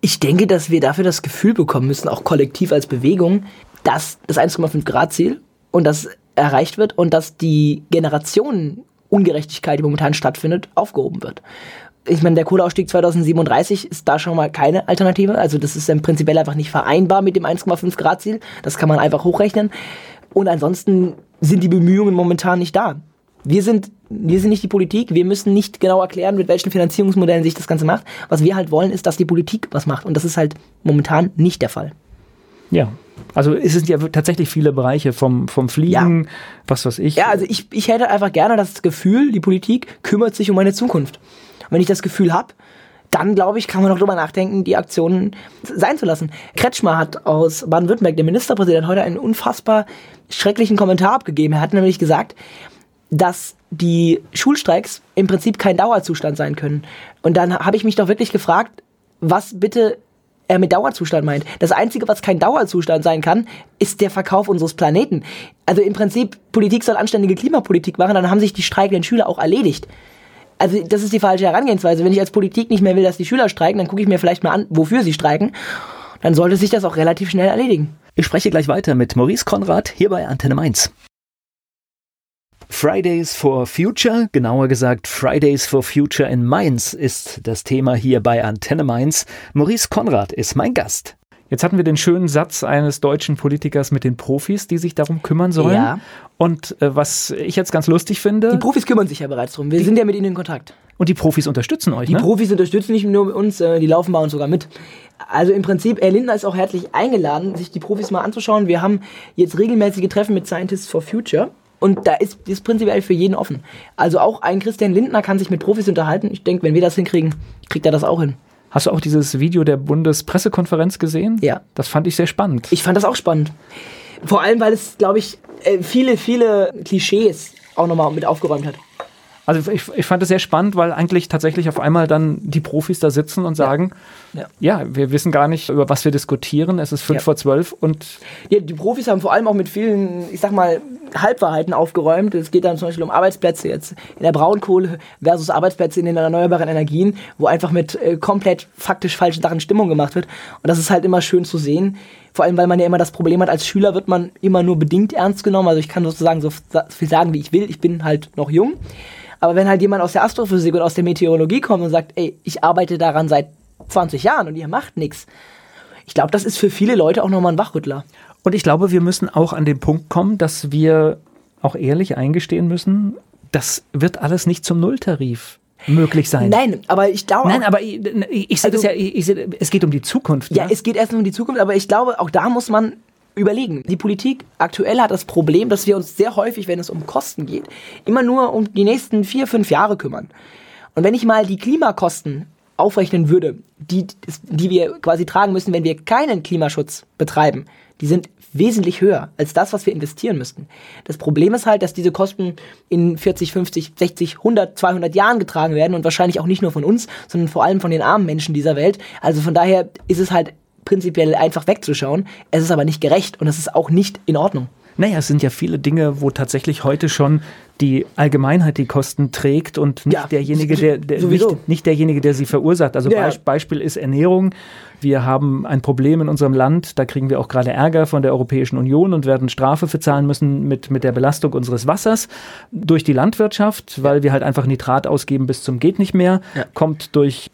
Ich denke, dass wir dafür das Gefühl bekommen müssen, auch kollektiv als Bewegung, dass das 1,5 Grad Ziel und das erreicht wird und dass die Generationenungerechtigkeit, die momentan stattfindet, aufgehoben wird. Ich meine, der Kohleausstieg 2037 ist da schon mal keine Alternative. Also das ist dann prinzipiell einfach nicht vereinbar mit dem 1,5 Grad Ziel. Das kann man einfach hochrechnen. Und ansonsten sind die Bemühungen momentan nicht da. Wir sind, wir sind nicht die Politik, wir müssen nicht genau erklären, mit welchen Finanzierungsmodellen sich das Ganze macht. Was wir halt wollen, ist, dass die Politik was macht. Und das ist halt momentan nicht der Fall. Ja. Also es sind ja tatsächlich viele Bereiche vom, vom Fliegen, ja. was weiß ich. Ja, also ich, ich hätte einfach gerne das Gefühl, die Politik kümmert sich um meine Zukunft. Und wenn ich das Gefühl habe, dann glaube ich, kann man noch drüber nachdenken, die Aktionen sein zu lassen. Kretschmer hat aus Baden-Württemberg, der Ministerpräsident, heute einen unfassbar schrecklichen Kommentar abgegeben. Er hat nämlich gesagt, dass die Schulstreiks im Prinzip kein Dauerzustand sein können. Und dann habe ich mich doch wirklich gefragt, was bitte er mit Dauerzustand meint. Das Einzige, was kein Dauerzustand sein kann, ist der Verkauf unseres Planeten. Also im Prinzip, Politik soll anständige Klimapolitik machen, dann haben sich die streikenden Schüler auch erledigt. Also das ist die falsche Herangehensweise. Wenn ich als Politik nicht mehr will, dass die Schüler streiken, dann gucke ich mir vielleicht mal an, wofür sie streiken. Dann sollte sich das auch relativ schnell erledigen. Ich spreche gleich weiter mit Maurice Konrad hier bei Antenne Mainz. Fridays for Future, genauer gesagt Fridays for Future in Mainz ist das Thema hier bei Antenne Mainz. Maurice Konrad ist mein Gast. Jetzt hatten wir den schönen Satz eines deutschen Politikers mit den Profis, die sich darum kümmern sollen. Ja. Und äh, was ich jetzt ganz lustig finde. Die Profis kümmern sich ja bereits drum. Wir sind ja mit ihnen in Kontakt. Und die Profis unterstützen euch, Die ne? Profis unterstützen nicht nur uns, äh, die laufen bei uns sogar mit. Also im Prinzip, Herr Lindner ist auch herzlich eingeladen, sich die Profis mal anzuschauen. Wir haben jetzt regelmäßige Treffen mit Scientists for Future. Und da ist, ist prinzipiell für jeden offen. Also auch ein Christian Lindner kann sich mit Profis unterhalten. Ich denke, wenn wir das hinkriegen, kriegt er das auch hin. Hast du auch dieses Video der Bundespressekonferenz gesehen? Ja. Das fand ich sehr spannend. Ich fand das auch spannend. Vor allem, weil es, glaube ich, äh, viele, viele Klischees auch nochmal mit aufgeräumt hat. Also ich, ich fand es sehr spannend, weil eigentlich tatsächlich auf einmal dann die Profis da sitzen und sagen, ja, ja. ja wir wissen gar nicht, über was wir diskutieren. Es ist fünf ja. vor zwölf und... Ja, die Profis haben vor allem auch mit vielen, ich sag mal, Halbwahrheiten aufgeräumt. Es geht dann zum Beispiel um Arbeitsplätze jetzt in der Braunkohle versus Arbeitsplätze in den erneuerbaren Energien, wo einfach mit äh, komplett faktisch falschen Sachen Stimmung gemacht wird. Und das ist halt immer schön zu sehen. Vor allem, weil man ja immer das Problem hat, als Schüler wird man immer nur bedingt ernst genommen. Also ich kann sozusagen so viel sagen, wie ich will. Ich bin halt noch jung. Aber wenn halt jemand aus der Astrophysik oder aus der Meteorologie kommt und sagt, ey, ich arbeite daran seit 20 Jahren und ihr macht nichts, ich glaube, das ist für viele Leute auch nochmal ein Wachrüttler. Und ich glaube, wir müssen auch an den Punkt kommen, dass wir auch ehrlich eingestehen müssen, das wird alles nicht zum Nulltarif möglich sein. Nein, aber ich glaube. Nein, aber ich, ich sehe also, das ja, ich, ich, es geht um die Zukunft. Ja, ja, es geht erst um die Zukunft, aber ich glaube, auch da muss man überlegen. Die Politik aktuell hat das Problem, dass wir uns sehr häufig, wenn es um Kosten geht, immer nur um die nächsten vier, fünf Jahre kümmern. Und wenn ich mal die Klimakosten aufrechnen würde, die, die wir quasi tragen müssen, wenn wir keinen Klimaschutz betreiben, die sind wesentlich höher als das, was wir investieren müssten. Das Problem ist halt, dass diese Kosten in 40, 50, 60, 100, 200 Jahren getragen werden und wahrscheinlich auch nicht nur von uns, sondern vor allem von den armen Menschen dieser Welt. Also von daher ist es halt prinzipiell einfach wegzuschauen. Es ist aber nicht gerecht und es ist auch nicht in Ordnung. Naja, es sind ja viele Dinge, wo tatsächlich heute schon die Allgemeinheit die Kosten trägt und nicht ja, derjenige, der, der nicht, nicht, derjenige, der sie verursacht. Also ja. Beispiel ist Ernährung. Wir haben ein Problem in unserem Land, da kriegen wir auch gerade Ärger von der Europäischen Union und werden Strafe für zahlen müssen mit, mit der Belastung unseres Wassers durch die Landwirtschaft, weil wir halt einfach Nitrat ausgeben bis zum geht nicht mehr, ja. kommt durch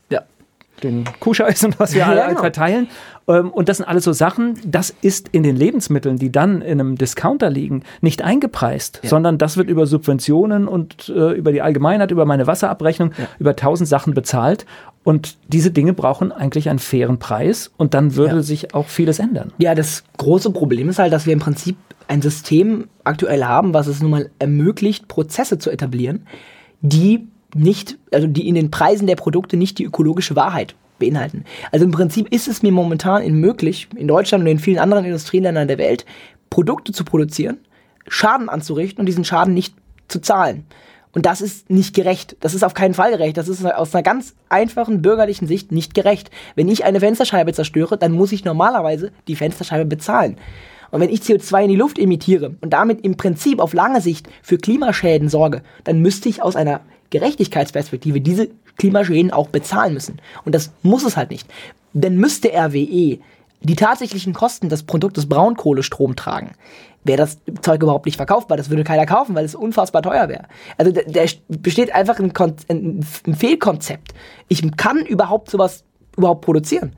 den Kuhscheiß und was wir ja, alle genau. verteilen. Ähm, und das sind alles so Sachen, das ist in den Lebensmitteln, die dann in einem Discounter liegen, nicht eingepreist, ja. sondern das wird über Subventionen und äh, über die Allgemeinheit, über meine Wasserabrechnung, ja. über tausend Sachen bezahlt. Und diese Dinge brauchen eigentlich einen fairen Preis und dann würde sich auch vieles ändern. Ja, das große Problem ist halt, dass wir im Prinzip ein System aktuell haben, was es nun mal ermöglicht, Prozesse zu etablieren, die nicht, also die in den Preisen der Produkte nicht die ökologische Wahrheit beinhalten. Also im Prinzip ist es mir momentan möglich, in Deutschland und in vielen anderen Industrieländern der Welt, Produkte zu produzieren, Schaden anzurichten und diesen Schaden nicht zu zahlen. Und das ist nicht gerecht. Das ist auf keinen Fall gerecht. Das ist aus einer ganz einfachen bürgerlichen Sicht nicht gerecht. Wenn ich eine Fensterscheibe zerstöre, dann muss ich normalerweise die Fensterscheibe bezahlen. Und wenn ich CO2 in die Luft emittiere und damit im Prinzip auf lange Sicht für Klimaschäden sorge, dann müsste ich aus einer Gerechtigkeitsperspektive diese Klimaschäden auch bezahlen müssen. Und das muss es halt nicht. Denn müsste RWE die tatsächlichen Kosten des Produktes Braunkohlestrom tragen, wäre das Zeug überhaupt nicht verkaufbar. Das würde keiner kaufen, weil es unfassbar teuer wäre. Also da, da besteht einfach ein, ein, ein Fehlkonzept. Ich kann überhaupt sowas überhaupt produzieren.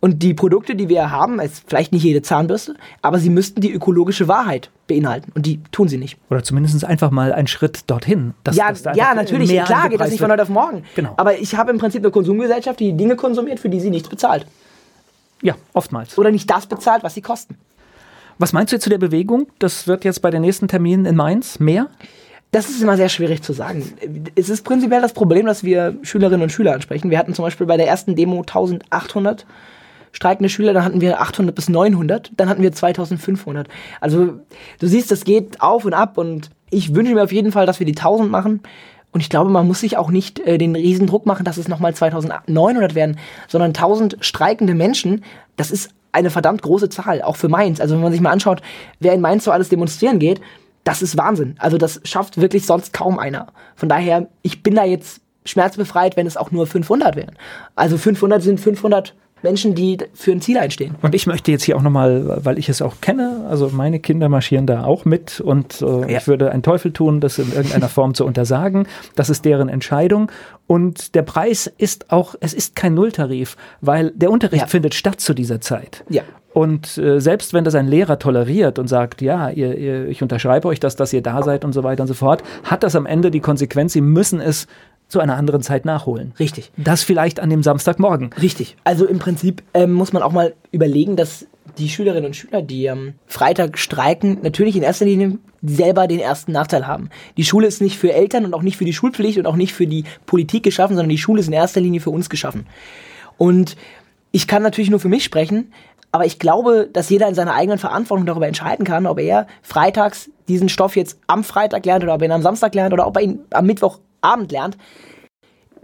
Und die Produkte, die wir haben, ist vielleicht nicht jede Zahnbürste, aber sie müssten die ökologische Wahrheit beinhalten. Und die tun sie nicht. Oder zumindest einfach mal einen Schritt dorthin. ja, ja, natürlich. Klar geht das nicht von heute auf morgen. Genau. Aber ich habe im Prinzip eine Konsumgesellschaft, die Dinge konsumiert, für die sie nichts bezahlt. Ja, oftmals. Oder nicht das bezahlt, was sie kosten. Was meinst du zu der Bewegung? Das wird jetzt bei den nächsten Terminen in Mainz mehr? Das ist immer sehr schwierig zu sagen. Es ist prinzipiell das Problem, dass wir Schülerinnen und Schüler ansprechen. Wir hatten zum Beispiel bei der ersten Demo 1800 streikende Schüler, dann hatten wir 800 bis 900, dann hatten wir 2500. Also du siehst, das geht auf und ab und ich wünsche mir auf jeden Fall, dass wir die 1000 machen. Und ich glaube, man muss sich auch nicht äh, den Riesendruck machen, dass es nochmal 2900 werden, sondern 1000 streikende Menschen, das ist eine verdammt große Zahl, auch für Mainz. Also wenn man sich mal anschaut, wer in Mainz so alles demonstrieren geht, das ist Wahnsinn. Also das schafft wirklich sonst kaum einer. Von daher, ich bin da jetzt schmerzbefreit, wenn es auch nur 500 wären. Also 500 sind 500 Menschen, die für ein Ziel einstehen. Und ich möchte jetzt hier auch nochmal, weil ich es auch kenne, also meine Kinder marschieren da auch mit und äh, ja. ich würde einen Teufel tun, das in irgendeiner Form zu untersagen. Das ist deren Entscheidung. Und der Preis ist auch, es ist kein Nulltarif, weil der Unterricht ja. findet statt zu dieser Zeit. Ja. Und äh, selbst wenn das ein Lehrer toleriert und sagt, ja, ihr, ihr, ich unterschreibe euch das, dass ihr da seid und so weiter und so fort, hat das am Ende die Konsequenz, sie müssen es zu einer anderen Zeit nachholen. Richtig. Das vielleicht an dem Samstagmorgen. Richtig. Also im Prinzip ähm, muss man auch mal überlegen, dass die Schülerinnen und Schüler, die am Freitag streiken, natürlich in erster Linie selber den ersten Nachteil haben. Die Schule ist nicht für Eltern und auch nicht für die Schulpflicht und auch nicht für die Politik geschaffen, sondern die Schule ist in erster Linie für uns geschaffen. Und ich kann natürlich nur für mich sprechen, aber ich glaube, dass jeder in seiner eigenen Verantwortung darüber entscheiden kann, ob er freitags diesen Stoff jetzt am Freitag lernt oder ob er ihn am Samstag lernt oder ob er ihn am Mittwoch Abend lernt.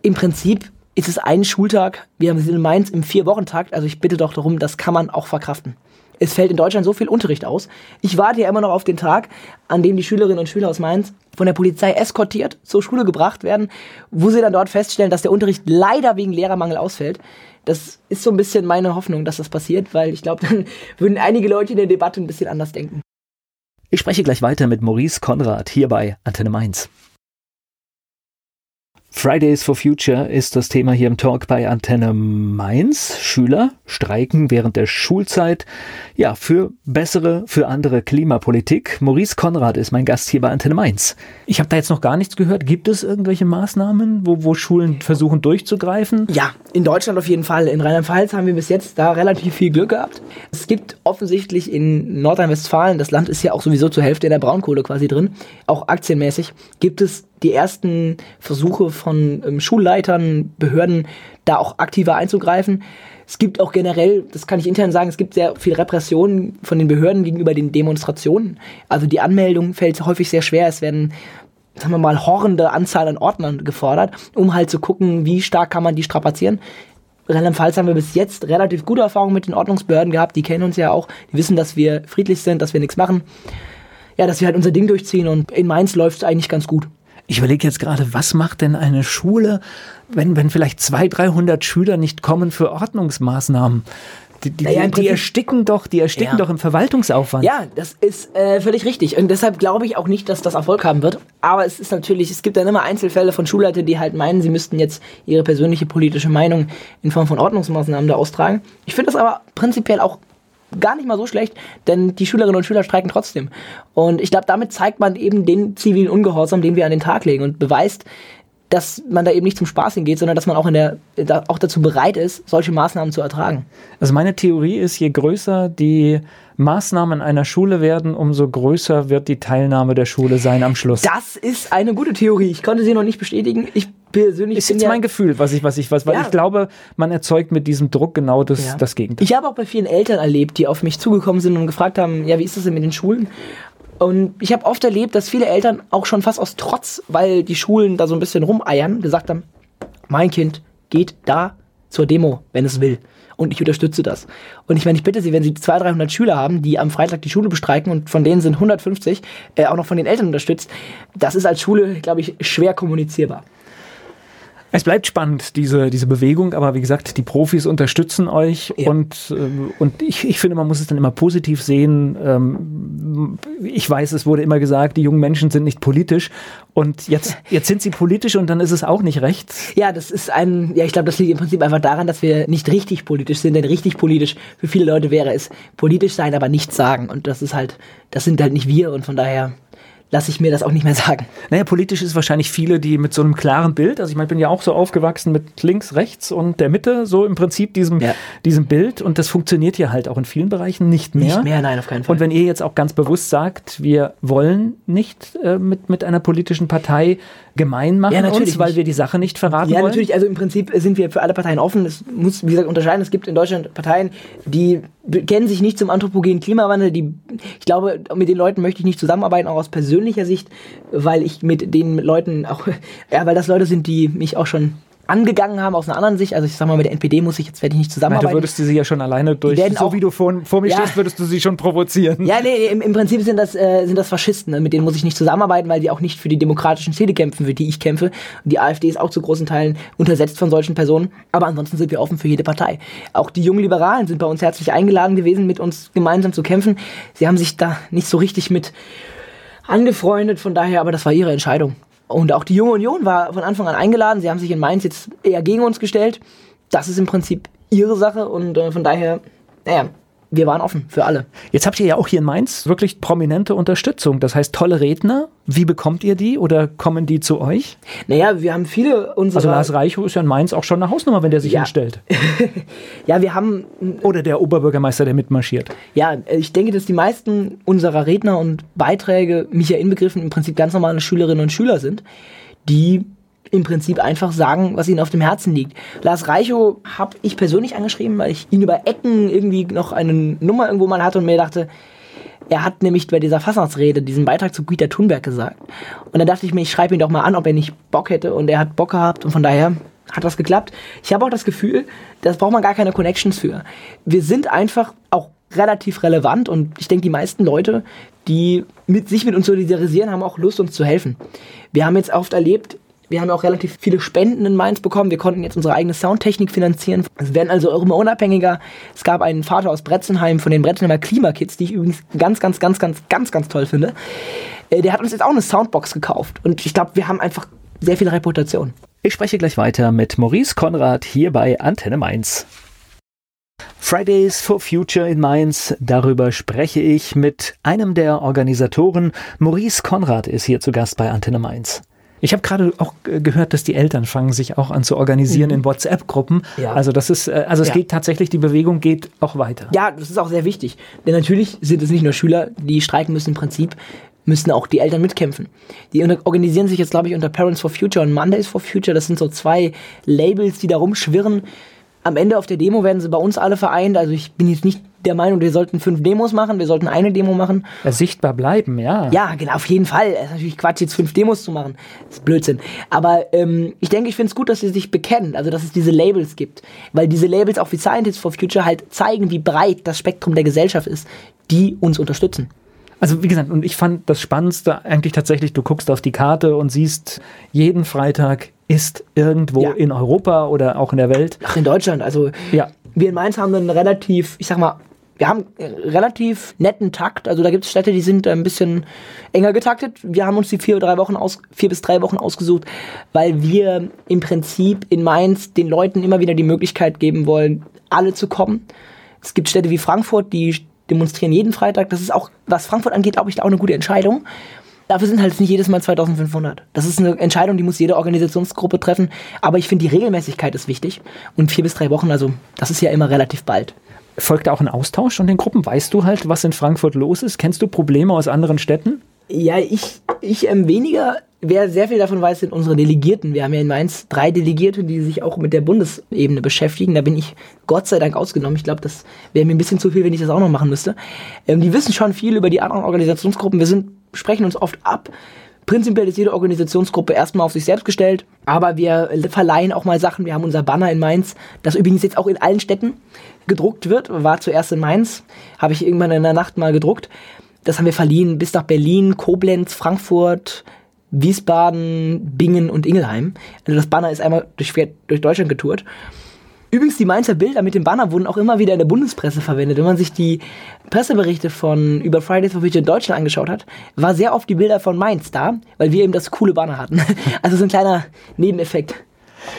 Im Prinzip ist es ein Schultag, wir haben es in Mainz im Vier-Wochen-Takt, also ich bitte doch darum, das kann man auch verkraften. Es fällt in Deutschland so viel Unterricht aus. Ich warte ja immer noch auf den Tag, an dem die Schülerinnen und Schüler aus Mainz von der Polizei eskortiert zur Schule gebracht werden, wo sie dann dort feststellen, dass der Unterricht leider wegen Lehrermangel ausfällt. Das ist so ein bisschen meine Hoffnung, dass das passiert, weil ich glaube, dann würden einige Leute in der Debatte ein bisschen anders denken. Ich spreche gleich weiter mit Maurice Konrad hier bei Antenne Mainz. Fridays for Future ist das Thema hier im Talk bei Antenne Mainz. Schüler streiken während der Schulzeit. Ja, für bessere, für andere Klimapolitik. Maurice Konrad ist mein Gast hier bei Antenne Mainz. Ich habe da jetzt noch gar nichts gehört. Gibt es irgendwelche Maßnahmen, wo, wo Schulen versuchen durchzugreifen? Ja, in Deutschland auf jeden Fall. In Rheinland-Pfalz haben wir bis jetzt da relativ viel Glück gehabt. Es gibt offensichtlich in Nordrhein-Westfalen, das Land ist ja auch sowieso zur Hälfte in der Braunkohle quasi drin, auch aktienmäßig, gibt es die ersten Versuche von ähm, Schulleitern, Behörden, da auch aktiver einzugreifen. Es gibt auch generell, das kann ich intern sagen, es gibt sehr viel Repression von den Behörden gegenüber den Demonstrationen. Also die Anmeldung fällt häufig sehr schwer. Es werden, sagen wir mal, horrende Anzahl an Ordnern gefordert, um halt zu gucken, wie stark kann man die strapazieren. Rheinland-Pfalz haben wir bis jetzt relativ gute Erfahrungen mit den Ordnungsbehörden gehabt. Die kennen uns ja auch. Die wissen, dass wir friedlich sind, dass wir nichts machen. Ja, dass wir halt unser Ding durchziehen und in Mainz läuft es eigentlich ganz gut. Ich überlege jetzt gerade, was macht denn eine Schule, wenn, wenn vielleicht 200, 300 Schüler nicht kommen für Ordnungsmaßnahmen? Die, die, naja, die, ersticken doch, die ersticken ja. doch im Verwaltungsaufwand. Ja, das ist äh, völlig richtig. Und deshalb glaube ich auch nicht, dass das Erfolg haben wird. Aber es ist natürlich, es gibt dann immer Einzelfälle von Schulleitern, die halt meinen, sie müssten jetzt ihre persönliche politische Meinung in Form von Ordnungsmaßnahmen da austragen. Ich finde das aber prinzipiell auch gar nicht mal so schlecht, denn die Schülerinnen und Schüler streiken trotzdem. Und ich glaube, damit zeigt man eben den zivilen Ungehorsam, den wir an den Tag legen und beweist, dass man da eben nicht zum Spaß hingeht, sondern dass man auch, in der, da, auch dazu bereit ist, solche Maßnahmen zu ertragen. Also meine Theorie ist, je größer die Maßnahmen einer Schule werden, umso größer wird die Teilnahme der Schule sein am Schluss. Das ist eine gute Theorie. Ich konnte sie noch nicht bestätigen. Ich persönlich ist jetzt ja, mein Gefühl, was ich, was ich, was, weil Ja. ich glaube, man erzeugt mit diesem Druck genau das, Ja. das Gegenteil. Ich habe auch bei vielen Eltern erlebt, die auf mich zugekommen sind und gefragt haben, ja, wie ist das denn mit den Schulen? Und ich habe oft erlebt, dass viele Eltern auch schon fast aus Trotz, weil die Schulen da so ein bisschen rumeiern, gesagt haben, mein Kind geht da zur Demo, wenn es will. Und ich unterstütze das. Und ich meine, ich bitte Sie, wenn Sie 200, 300 Schüler haben, die am Freitag die Schule bestreiken und von denen sind 150 äh, auch noch von den Eltern unterstützt, das ist als Schule, glaube ich, schwer kommunizierbar. Es bleibt spannend, diese, diese Bewegung, aber wie gesagt, die Profis unterstützen euch Ja. und, ähm, und ich, ich finde, man muss es dann immer positiv sehen. Ähm, ich weiß, es wurde immer gesagt, die jungen Menschen sind nicht politisch und jetzt, jetzt sind sie politisch und dann ist es auch nicht recht. Ja, das ist ein, ja, ich glaube, das liegt im Prinzip einfach daran, dass wir nicht richtig politisch sind, denn richtig politisch für viele Leute wäre es politisch sein, aber nichts sagen. Und das ist halt, das sind halt nicht wir und von daher lasse ich mir das auch nicht mehr sagen. Naja, politisch ist wahrscheinlich viele, die mit so einem klaren Bild, also ich meine, ich bin ja auch so aufgewachsen mit links, rechts und der Mitte, so im Prinzip diesem, Ja. diesem Bild und das funktioniert hier halt auch in vielen Bereichen nicht mehr. Nicht mehr, nein, auf keinen Fall. Und wenn ihr jetzt auch ganz bewusst sagt, wir wollen nicht äh, mit, mit einer politischen Partei gemein machen Ja, uns, weil nicht. wir die Sache nicht verraten ja, wollen. natürlich, also im Prinzip sind wir für alle Parteien offen. Es muss, wie gesagt, unterscheiden. Es gibt in Deutschland Parteien, die kennen sich nicht zum anthropogenen Klimawandel. Die, ich glaube, mit den Leuten möchte ich nicht zusammenarbeiten, auch aus persönlicher Sicht, weil ich mit den Leuten auch, ja, weil das Leute sind, die mich auch schon angegangen haben aus einer anderen Sicht. Also ich sag mal, mit der NPD muss ich jetzt werde ich nicht Nein, zusammenarbeiten. du würdest sie ja schon alleine durch, so auch- wie du vor, vor mir Ja. stehst, würdest du sie schon provozieren. Ja, nee, im, im Prinzip sind das, äh, sind das Faschisten, ne? mit denen muss ich nicht zusammenarbeiten, weil die auch nicht für die demokratischen Ziele kämpfen, für die ich kämpfe. Und die AfD ist auch zu großen Teilen untersetzt von solchen Personen. Aber ansonsten sind wir offen für jede Partei. Auch die jungen Liberalen sind bei uns herzlich eingeladen gewesen, mit uns gemeinsam zu kämpfen. Sie haben sich da nicht so richtig mit angefreundet, von daher, aber das war ihre Entscheidung. Und auch die Junge Union war von Anfang an eingeladen. Sie haben sich in Mainz jetzt eher gegen uns gestellt. Das ist im Prinzip ihre Sache und äh, von daher, naja, wir waren offen für alle. Jetzt habt ihr ja auch hier in Mainz wirklich prominente Unterstützung. Das heißt, tolle Redner. Wie bekommt ihr die oder kommen die zu euch? Naja, wir haben viele unserer. Also Lars Reichow ist ja in Mainz auch schon eine Hausnummer, wenn der sich Ja. hinstellt. ja, wir haben. Oder der Oberbürgermeister, der mitmarschiert. Ja, ich denke, dass die meisten unserer Redner und Beiträge, mich ja inbegriffen, im Prinzip ganz normale Schülerinnen und Schüler sind, die im Prinzip einfach sagen, was ihnen auf dem Herzen liegt. Lars Reichow habe ich persönlich angeschrieben, weil ich ihn über Ecken irgendwie noch eine Nummer irgendwo mal hatte und mir dachte, er hat nämlich bei dieser Fasnachtsrede diesen Beitrag zu Güter Thunberg gesagt. Und dann dachte ich mir, ich schreibe ihn doch mal an, ob er nicht Bock hätte. Und er hat Bock gehabt und von daher hat das geklappt. Ich habe auch das Gefühl, das braucht man gar keine Connections für. Wir sind einfach auch relativ relevant und ich denke, die meisten Leute, die mit, sich mit uns solidarisieren, haben auch Lust, uns zu helfen. Wir haben jetzt oft erlebt, wir haben auch relativ viele Spenden in Mainz bekommen. Wir konnten jetzt unsere eigene Soundtechnik finanzieren. Es werden also auch immer unabhängiger. Es gab einen Vater aus Bretzenheim von den Bretzenheimer Klimakids, die ich übrigens ganz, ganz, ganz, ganz, ganz, ganz toll finde. Äh, Der hat uns jetzt auch eine Soundbox gekauft. Und ich glaube, wir haben einfach sehr viel Reputation. Ich spreche gleich weiter mit Maurice Konrad hier bei Antenne Mainz. Fridays for Future in Mainz, darüber spreche ich mit einem der Organisatoren. Maurice Konrad ist hier zu Gast bei Antenne Mainz. Ich habe gerade auch gehört, dass die Eltern fangen sich auch an zu organisieren in WhatsApp-Gruppen. Ja. Also das ist, äh, also es Ja. geht tatsächlich, die Bewegung geht auch weiter. Ja, das ist auch sehr wichtig. Denn natürlich sind es nicht nur Schüler, die streiken müssen im Prinzip, müssen auch die Eltern mitkämpfen. Die organisieren sich jetzt, glaube ich, unter Parents for Future und Mondays for Future. Das sind so zwei Labels, die da rumschwirren. Am Ende auf der Demo werden sie bei uns alle vereint. Also ich bin jetzt nicht der Meinung, wir sollten fünf Demos machen, wir sollten eine Demo machen. Äh, Sichtbar bleiben, ja. Ja, genau, auf jeden Fall. Es ist natürlich Quatsch, jetzt fünf Demos zu machen. Das ist Blödsinn. Aber ähm, ich denke, ich finde es gut, dass sie sich bekennen, also dass es diese Labels gibt. Weil diese Labels auch wie Scientists for Future halt zeigen, wie breit das Spektrum der Gesellschaft ist, die uns unterstützen. Also wie gesagt, und ich fand das Spannendste eigentlich tatsächlich, du guckst auf die Karte und siehst, jeden Freitag ist irgendwo Ja. in Europa oder auch in der Welt. Ach, in Deutschland, also Ja. wir in Mainz haben einen relativ, ich sag mal, wir haben einen relativ netten Takt. Also da gibt es Städte, die sind ein bisschen enger getaktet. Wir haben uns die vier, drei Wochen aus, vier bis drei Wochen ausgesucht, weil wir im Prinzip in Mainz den Leuten immer wieder die Möglichkeit geben wollen, alle zu kommen. Es gibt Städte wie Frankfurt, die demonstrieren jeden Freitag. Das ist auch, was Frankfurt angeht, glaube ich, auch eine gute Entscheidung. Dafür sind halt nicht jedes Mal 2500. Das ist eine Entscheidung, die muss jede Organisationsgruppe treffen. Aber ich finde, die Regelmäßigkeit ist wichtig. Und vier bis drei Wochen, also das ist ja immer relativ bald. Folgt da auch ein Austausch in den Gruppen? Weißt du halt, was in Frankfurt los ist? Kennst du Probleme aus anderen Städten? Ja, ich, ich ähm, weniger. Wer sehr viel davon weiß, sind unsere Delegierten. Wir haben ja in Mainz drei Delegierte, die sich auch mit der Bundesebene beschäftigen. Da bin ich Gott sei Dank ausgenommen. Ich glaube, das wäre mir ein bisschen zu viel, wenn ich das auch noch machen müsste. Ähm, die wissen schon viel über die anderen Organisationsgruppen. Wir sind, sprechen uns oft ab. Prinzipiell ist jede Organisationsgruppe erstmal auf sich selbst gestellt, aber wir verleihen auch mal Sachen. Wir haben unser Banner in Mainz, das übrigens jetzt auch in allen Städten gedruckt wird. War zuerst in Mainz, habe ich irgendwann in der Nacht mal gedruckt. Das haben wir verliehen bis nach Berlin, Koblenz, Frankfurt, Wiesbaden, Bingen und Ingelheim. Also das Banner ist einmal durch, durch Deutschland getourt. Übrigens, die Mainzer Bilder mit dem Banner wurden auch immer wieder in der Bundespresse verwendet. Wenn man sich die Presseberichte von über Fridays for Future in Deutschland angeschaut hat, war sehr oft die Bilder von Mainz da, weil wir eben das coole Banner hatten. Also so ein kleiner Nebeneffekt.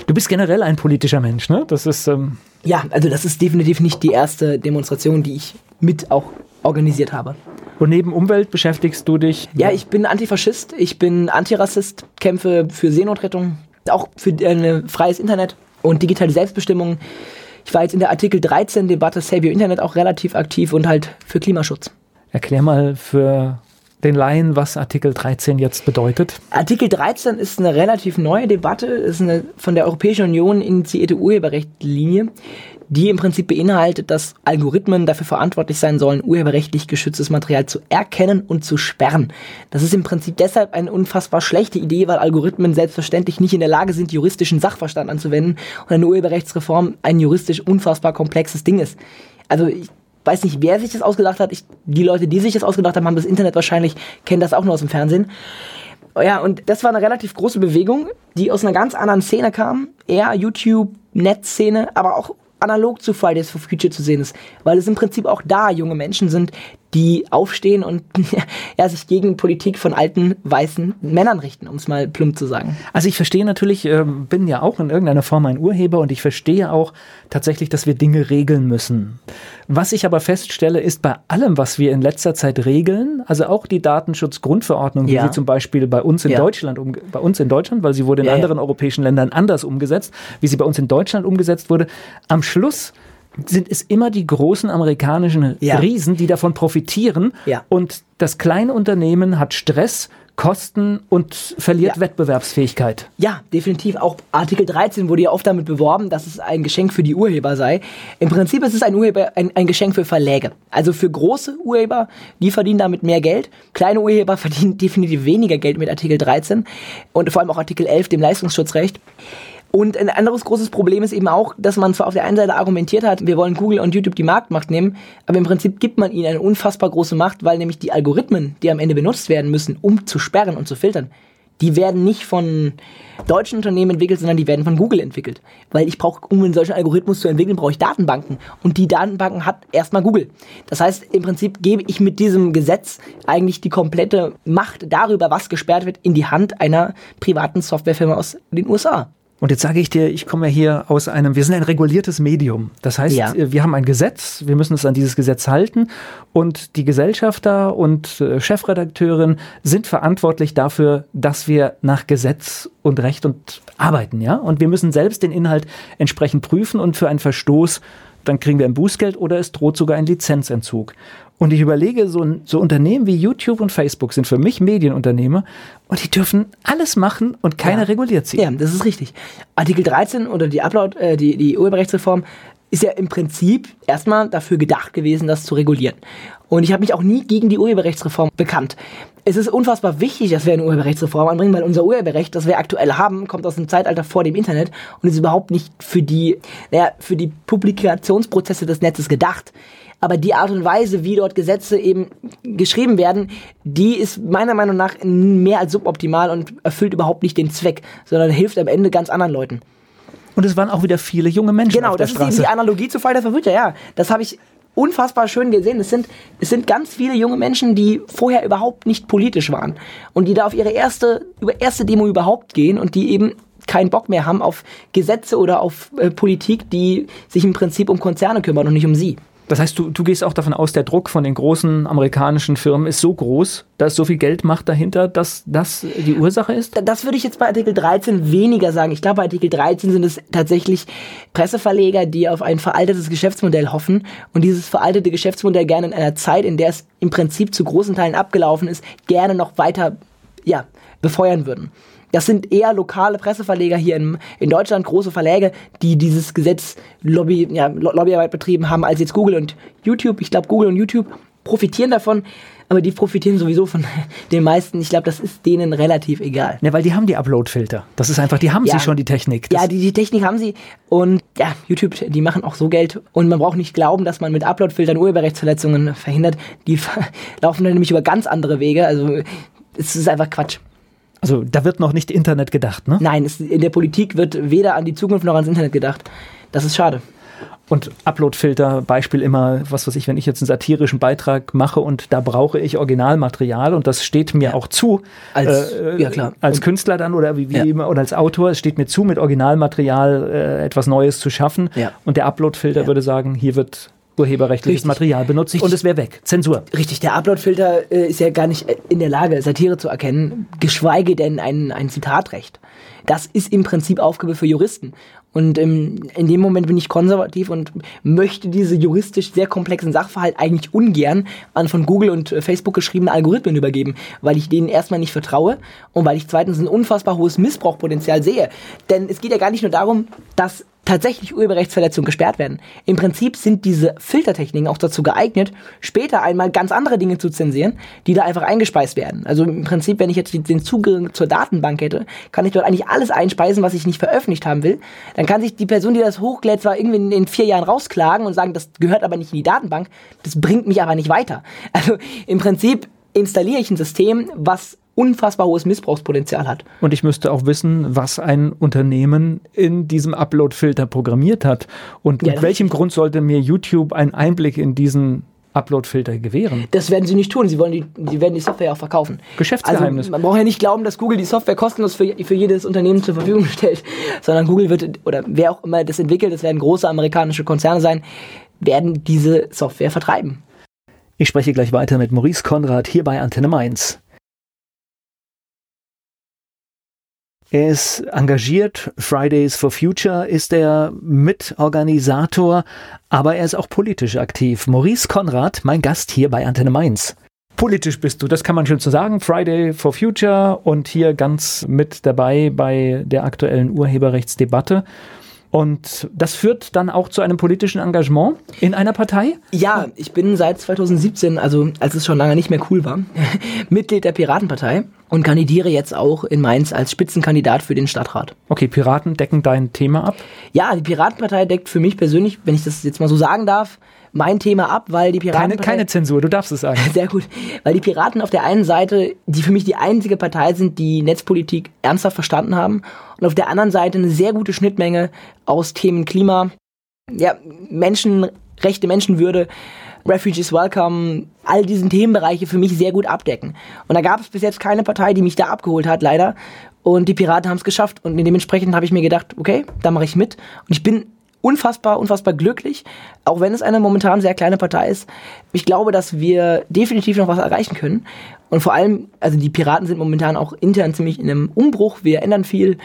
Du bist generell ein politischer Mensch, ne? Das ist. Ähm ja, also das ist definitiv nicht die erste Demonstration, die ich mit auch organisiert habe. Und neben Umwelt beschäftigst du dich? Ja, ich bin Antifaschist, ich bin Antirassist, kämpfe für Seenotrettung, auch für ein freies Internet und digitale Selbstbestimmung. Ich war jetzt in der Artikel 13 Debatte Save Your Internet auch relativ aktiv und halt für Klimaschutz. Erklär mal für den Laien, was Artikel 13 jetzt bedeutet? Artikel 13 ist eine relativ neue Debatte, ist eine von der Europäischen Union initiierte Urheberrechtslinie, die im Prinzip beinhaltet, dass Algorithmen dafür verantwortlich sein sollen, urheberrechtlich geschütztes Material zu erkennen und zu sperren. Das ist im Prinzip deshalb eine unfassbar schlechte Idee, weil Algorithmen selbstverständlich nicht in der Lage sind, juristischen Sachverstand anzuwenden und eine Urheberrechtsreform ein juristisch unfassbar komplexes Ding ist. Also ich weiß nicht, wer sich das ausgedacht hat. Ich, die Leute, die sich das ausgedacht haben, haben das Internet wahrscheinlich, kennen das auch nur aus dem Fernsehen. Ja, und das war eine relativ große Bewegung, die aus einer ganz anderen Szene kam. Eher YouTube, Netzszene, aber auch analog zu Fridays for Future zu sehen ist, weil es im Prinzip auch da junge Menschen sind, die aufstehen und ja, sich gegen Politik von alten weißen Männern richten, um es mal plump zu sagen. Also ich verstehe natürlich, äh, bin ja auch in irgendeiner Form ein Urheber und ich verstehe auch tatsächlich, dass wir Dinge regeln müssen. Was ich aber feststelle, ist bei allem, was wir in letzter Zeit regeln, also auch die Datenschutzgrundverordnung, wie ja. sie zum Beispiel bei uns in ja. Deutschland, um, bei uns in Deutschland, weil sie wurde in ja, anderen europäischen Ländern anders umgesetzt, wie sie bei uns in Deutschland umgesetzt wurde, am Schluss sind es immer die großen amerikanischen ja. Riesen, die davon profitieren. Ja. Und das kleine Unternehmen hat Stress, Kosten und verliert ja. Wettbewerbsfähigkeit. Ja, definitiv. Auch Artikel 13 wurde ja oft damit beworben, dass es ein Geschenk für die Urheber sei. Im Prinzip ist es ein, Urheber, ein, ein Geschenk für Verläge. Also für große Urheber, die verdienen damit mehr Geld. Kleine Urheber verdienen definitiv weniger Geld mit Artikel 13 und vor allem auch Artikel 11, dem Leistungsschutzrecht. Und ein anderes großes Problem ist eben auch, dass man zwar auf der einen Seite argumentiert hat, wir wollen Google und YouTube die Marktmacht nehmen, aber im Prinzip gibt man ihnen eine unfassbar große Macht, weil nämlich die Algorithmen, die am Ende benutzt werden müssen, um zu sperren und zu filtern, die werden nicht von deutschen Unternehmen entwickelt, sondern die werden von Google entwickelt. Weil ich brauche, um einen solchen Algorithmus zu entwickeln, brauche ich Datenbanken. Und die Datenbanken hat erstmal Google. Das heißt, im Prinzip gebe ich mit diesem Gesetz eigentlich die komplette Macht darüber, was gesperrt wird, in die Hand einer privaten Softwarefirma aus den USA. Und jetzt sage ich dir, ich komme ja hier aus einem, wir sind ein reguliertes Medium. Das heißt, ja. wir haben ein Gesetz, wir müssen uns an dieses Gesetz halten und die Gesellschafter und äh, Chefredakteurin sind verantwortlich dafür, dass wir nach Gesetz und Recht und arbeiten, ja? Und wir müssen selbst den Inhalt entsprechend prüfen und für einen Verstoß dann kriegen wir ein Bußgeld oder es droht sogar ein Lizenzentzug. Und ich überlege, so, so Unternehmen wie YouTube und Facebook sind für mich Medienunternehmer und die dürfen alles machen und keiner ja. reguliert sie. Ja, das ist richtig. Artikel 13 oder die Upload, äh, die, die Urheberrechtsreform ist ja im Prinzip erstmal dafür gedacht gewesen, das zu regulieren. Und ich habe mich auch nie gegen die Urheberrechtsreform bekannt. Es ist unfassbar wichtig, dass wir eine Urheberrechtsreform anbringen, weil unser Urheberrecht, das wir aktuell haben, kommt aus dem Zeitalter vor dem Internet und ist überhaupt nicht für die, naja, für die Publikationsprozesse des Netzes gedacht aber die Art und Weise, wie dort Gesetze eben geschrieben werden, die ist meiner Meinung nach mehr als suboptimal und erfüllt überhaupt nicht den Zweck, sondern hilft am Ende ganz anderen Leuten. Und es waren auch wieder viele junge Menschen genau, auf der Straße. Genau, das ist eben die Analogie zu Fridays for Future, ja. Das habe ich unfassbar schön gesehen. Es sind, es sind ganz viele junge Menschen, die vorher überhaupt nicht politisch waren und die da auf ihre erste, über erste Demo überhaupt gehen und die eben keinen Bock mehr haben auf Gesetze oder auf äh, Politik, die sich im Prinzip um Konzerne kümmern und nicht um sie. Das heißt, du, du gehst auch davon aus, der Druck von den großen amerikanischen Firmen ist so groß, da ist so viel Geldmacht dahinter, dass das die Ursache ist? Das würde ich jetzt bei Artikel 13 weniger sagen. Ich glaube, bei Artikel 13 sind es tatsächlich Presseverleger, die auf ein veraltetes Geschäftsmodell hoffen und dieses veraltete Geschäftsmodell gerne in einer Zeit, in der es im Prinzip zu großen Teilen abgelaufen ist, gerne noch weiter ja, befeuern würden. Das sind eher lokale Presseverleger hier in, in Deutschland, große Verläge, die dieses Gesetz Lobby, ja, Lobbyarbeit betrieben haben, als jetzt Google und YouTube. Ich glaube, Google und YouTube profitieren davon, aber die profitieren sowieso von den meisten. Ich glaube, das ist denen relativ egal. Ja, weil die haben die Upload-Filter. Das ist einfach, die haben ja. sie schon, die Technik. Das ja, die, die Technik haben sie. Und ja, YouTube, die machen auch so Geld. Und man braucht nicht glauben, dass man mit Upload-Filtern Urheberrechtsverletzungen verhindert. Die laufen dann nämlich über ganz andere Wege. Also es ist einfach Quatsch. Also da wird noch nicht Internet gedacht, ne? Nein, es, in der Politik wird weder an die Zukunft noch ans Internet gedacht. Das ist schade. Und Uploadfilter, Beispiel immer, was weiß ich, wenn ich jetzt einen satirischen Beitrag mache und da brauche ich Originalmaterial und das steht mir ja. auch zu. Als, äh, ja, klar. als Künstler dann oder wie, wie ja. oder als Autor, es steht mir zu, mit Originalmaterial äh, etwas Neues zu schaffen. Ja. Und der Uploadfilter würde sagen, hier wird urheberrechtliches Richtig. Material benutzt Richtig. und es wäre weg. Zensur. Richtig, der Uploadfilter äh, ist ja gar nicht in der Lage, Satire zu erkennen, geschweige denn ein, ein Zitatrecht. Das ist im Prinzip Aufgabe für Juristen. Und ähm, in dem Moment bin ich konservativ und möchte diese juristisch sehr komplexen Sachverhalt eigentlich ungern an von Google und äh, Facebook geschriebene Algorithmen übergeben, weil ich denen erstmal nicht vertraue und weil ich zweitens ein unfassbar hohes Missbrauchpotenzial sehe. Denn es geht ja gar nicht nur darum, dass tatsächlich Urheberrechtsverletzungen gesperrt werden. Im Prinzip sind diese Filtertechniken auch dazu geeignet, später einmal ganz andere Dinge zu zensieren, die da einfach eingespeist werden. Also im Prinzip, wenn ich jetzt den Zugang zur Datenbank hätte, kann ich dort eigentlich alles einspeisen, was ich nicht veröffentlicht haben will. Dann kann sich die Person, die das hochlädt, zwar irgendwie in, vier Jahren rausklagen und sagen, das gehört aber nicht in die Datenbank, das bringt mich aber nicht weiter. Also im Prinzip installiere ich ein System, was unfassbar hohes Missbrauchspotenzial hat. Und ich müsste auch wissen, was ein Unternehmen in diesem Upload-Filter programmiert hat. Und ja, mit welchem Grund sollte mir YouTube einen Einblick in diesen Upload-Filter gewähren? Das werden sie nicht tun. Sie wollen die, die werden die Software auch verkaufen. Geschäftsgeheimnis. Also man braucht ja nicht glauben, dass Google die Software kostenlos für, für jedes Unternehmen zur Verfügung stellt, sondern Google wird, oder wer auch immer das entwickelt, das werden große amerikanische Konzerne sein, werden diese Software vertreiben. Ich spreche gleich weiter mit Maurice Konrad hier bei Antenne Mainz. Er ist engagiert, Fridays for Future ist er Mitorganisator, aber er ist auch politisch aktiv. Maurice Konrad, mein Gast hier bei Antenne Mainz. Politisch bist du, das kann man schon so sagen. Friday for Future und hier ganz mit dabei bei der aktuellen Urheberrechtsdebatte. Und das führt dann auch zu einem politischen Engagement in einer Partei? Ja, ich bin seit 2017, also als es schon lange nicht mehr cool war, Mitglied der Piratenpartei und kandidiere jetzt auch in Mainz als Spitzenkandidat für den Stadtrat. Okay, Piraten decken dein Thema ab? Ja, die Piratenpartei deckt für mich persönlich, wenn ich das jetzt mal so sagen darf, mein Thema ab, weil die Piraten. Keine, keine Zensur, du darfst es sagen. Sehr gut. Weil die Piraten auf der einen Seite, die für mich die einzige Partei sind, die Netzpolitik ernsthaft verstanden haben, und auf der anderen Seite eine sehr gute Schnittmenge aus Themen Klima, ja, Menschenrechte, Menschenwürde, Refugees Welcome, all diesen Themenbereiche für mich sehr gut abdecken. Und da gab es bis jetzt keine Partei, die mich da abgeholt hat, leider. Und die Piraten haben es geschafft. Und dementsprechend habe ich mir gedacht, okay, da mache ich mit. Und ich bin unfassbar, unfassbar glücklich, auch wenn es eine momentan sehr kleine Partei ist. Ich glaube, dass wir definitiv noch was erreichen können. Und vor allem, also die Piraten sind momentan auch intern ziemlich in einem Umbruch. Wir ändern viel.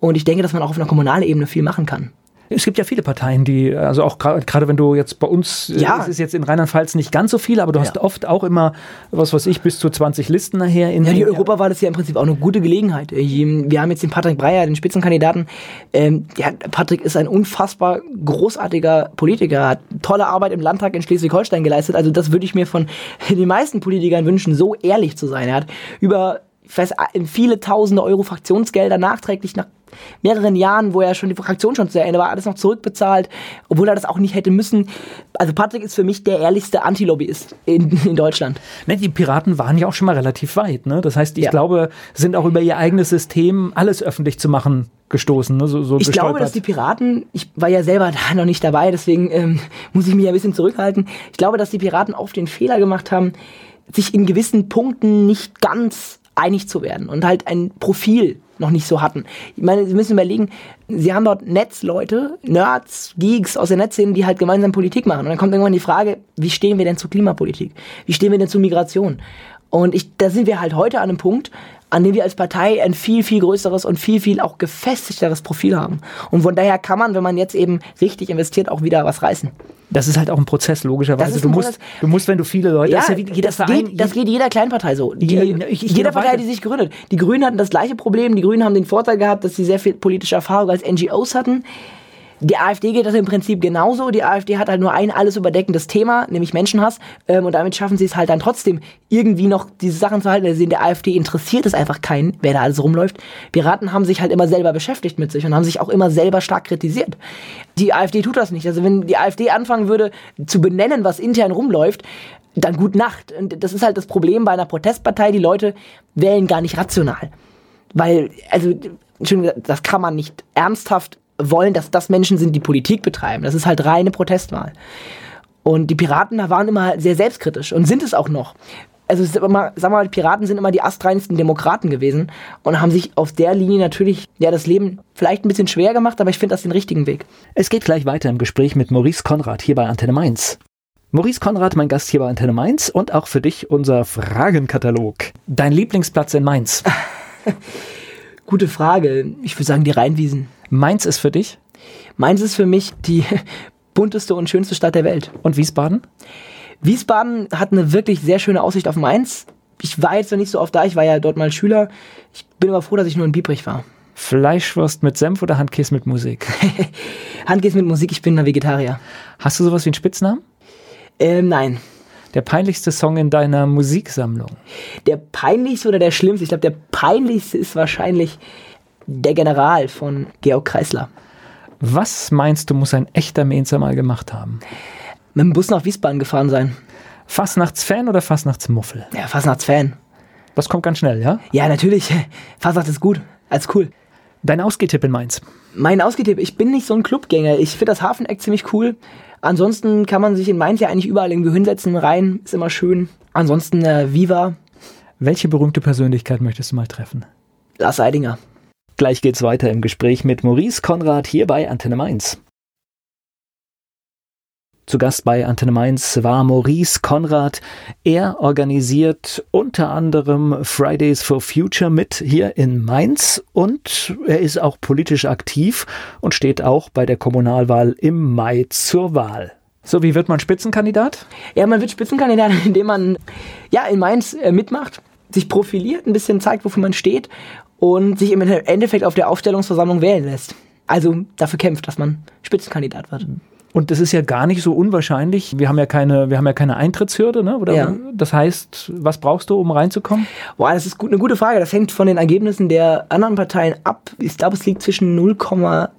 Und ich denke, dass man auch auf einer kommunalen Ebene viel machen kann. Es gibt ja viele Parteien, die, also auch gerade wenn du jetzt bei uns, äh, ja. es ist jetzt in Rheinland-Pfalz nicht ganz so viel, aber du ja. hast oft auch immer, was weiß ich, bis zu 20 Listen nachher. In ja, die Europawahl ist ja im Prinzip auch eine gute Gelegenheit. Wir haben jetzt den Patrick Breyer, den Spitzenkandidaten. Ähm, ja, Patrick ist ein unfassbar großartiger Politiker, hat tolle Arbeit im Landtag in Schleswig-Holstein geleistet. Also das würde ich mir von den meisten Politikern wünschen, so ehrlich zu sein. Er hat über ich weiß, viele tausende Euro Fraktionsgelder nachträglich nach mehreren Jahren, wo er schon die Fraktion schon zu Ende war, alles noch zurückbezahlt, obwohl er das auch nicht hätte müssen. Also Patrick ist für mich der ehrlichste Antilobbyist in, in Deutschland. Ne, die Piraten waren ja auch schon mal relativ weit. Ne? Das heißt, ich ja. glaube, sind auch über ihr eigenes System, alles öffentlich zu machen, gestoßen. Ne? So, so ich glaube, dass die Piraten, ich war ja selber da noch nicht dabei, deswegen ähm, muss ich mich ein bisschen zurückhalten. Ich glaube, dass die Piraten oft den Fehler gemacht haben, sich in gewissen Punkten nicht ganz einig zu werden und halt ein Profil noch nicht so hatten. Ich meine, Sie müssen überlegen, Sie haben dort Netzleute, Nerds, Geeks aus der Netzszene, die halt gemeinsam Politik machen. Und dann kommt irgendwann die Frage, wie stehen wir denn zur Klimapolitik? Wie stehen wir denn zur Migration? Und ich, da sind wir halt heute an einem Punkt, an dem wir als Partei ein viel, viel größeres und viel, viel auch gefestigteres Profil haben. Und von daher kann man, wenn man jetzt eben richtig investiert, auch wieder was reißen. Das ist halt auch ein Prozess, logischerweise. Du musst, du musst, wenn du viele Leute. Ja, das, ja wie, das, geht, das geht jeder Kleinpartei so. Die, ich, ich jeder Partei, weiter. die sich gründet. Die Grünen hatten das gleiche Problem. Die Grünen haben den Vorteil gehabt, dass sie sehr viel politische Erfahrung als NGOs hatten. Die AfD geht das im Prinzip genauso. Die AfD hat halt nur ein alles überdeckendes Thema, nämlich Menschenhass. Ähm, und damit schaffen sie es halt dann trotzdem, irgendwie noch diese Sachen zu halten. Also in der AfD interessiert es einfach keinen, wer da alles rumläuft. Piraten haben sich halt immer selber beschäftigt mit sich und haben sich auch immer selber stark kritisiert. Die AfD tut das nicht. Also wenn die AfD anfangen würde zu benennen, was intern rumläuft, dann gut Nacht. Und das ist halt das Problem bei einer Protestpartei. Die Leute wählen gar nicht rational. Weil, also, das kann man nicht ernsthaft wollen, dass das Menschen sind, die Politik betreiben. Das ist halt reine Protestwahl. Und die Piraten da waren immer sehr selbstkritisch und sind es auch noch. Also immer, sag mal, Piraten sind immer die astreinsten Demokraten gewesen und haben sich auf der Linie natürlich ja das Leben vielleicht ein bisschen schwer gemacht, aber ich finde das den richtigen Weg. Es geht gleich weiter im Gespräch mit Maurice Konrad hier bei Antenne Mainz. Maurice Konrad, mein Gast hier bei Antenne Mainz und auch für dich unser Fragenkatalog. Dein Lieblingsplatz in Mainz? Gute Frage. Ich würde sagen die Rheinwiesen. Mainz ist für dich? Mainz ist für mich die bunteste und schönste Stadt der Welt. Und Wiesbaden? Wiesbaden hat eine wirklich sehr schöne Aussicht auf Mainz. Ich war jetzt noch nicht so oft da, ich war ja dort mal Schüler. Ich bin aber froh, dass ich nur in Biebrich war. Fleischwurst mit Senf oder Handkäse mit Musik? Handkäse mit Musik, ich bin ein Vegetarier. Hast du sowas wie einen Spitznamen? Ähm, nein. Der peinlichste Song in deiner Musiksammlung? Der peinlichste oder der schlimmste? Ich glaube, der peinlichste ist wahrscheinlich der General von Georg Kreisler. Was meinst du, muss ein echter Mainzer mal gemacht haben? Mit dem Bus nach Wiesbaden gefahren sein. Fastnachtsfan oder Fastnachtsmuffel? Ja, Fastnachtsfan. Das kommt ganz schnell, ja? Ja, natürlich. Fastnacht ist gut. Als cool. Dein Ausgehtipp in Mainz? Mein Ausgehtipp, ich bin nicht so ein Clubgänger. Ich finde das Hafeneck ziemlich cool. Ansonsten kann man sich in Mainz ja eigentlich überall irgendwo hinsetzen. Rein ist immer schön. Ansonsten äh, Viva. Welche berühmte Persönlichkeit möchtest du mal treffen? Lars Eidinger. Gleich geht's weiter im Gespräch mit Maurice Konrad hier bei Antenne Mainz. Zu Gast bei Antenne Mainz war Maurice Konrad. Er organisiert unter anderem Fridays for Future mit hier in Mainz und er ist auch politisch aktiv und steht auch bei der Kommunalwahl im Mai zur Wahl. So, wie wird man Spitzenkandidat? Ja, man wird Spitzenkandidat, indem man ja in Mainz äh, mitmacht, sich profiliert, ein bisschen zeigt, wofür man steht und sich im Endeffekt auf der Aufstellungsversammlung wählen lässt. Also dafür kämpft, dass man Spitzenkandidat wird. Und das ist ja gar nicht so unwahrscheinlich. Wir haben ja keine, wir haben ja keine Eintrittshürde, ne? Oder ja. das heißt, was brauchst du, um reinzukommen? Boah, das ist gut, eine gute Frage. Das hängt von den Ergebnissen der anderen Parteien ab. Ich glaube, es liegt zwischen 0,8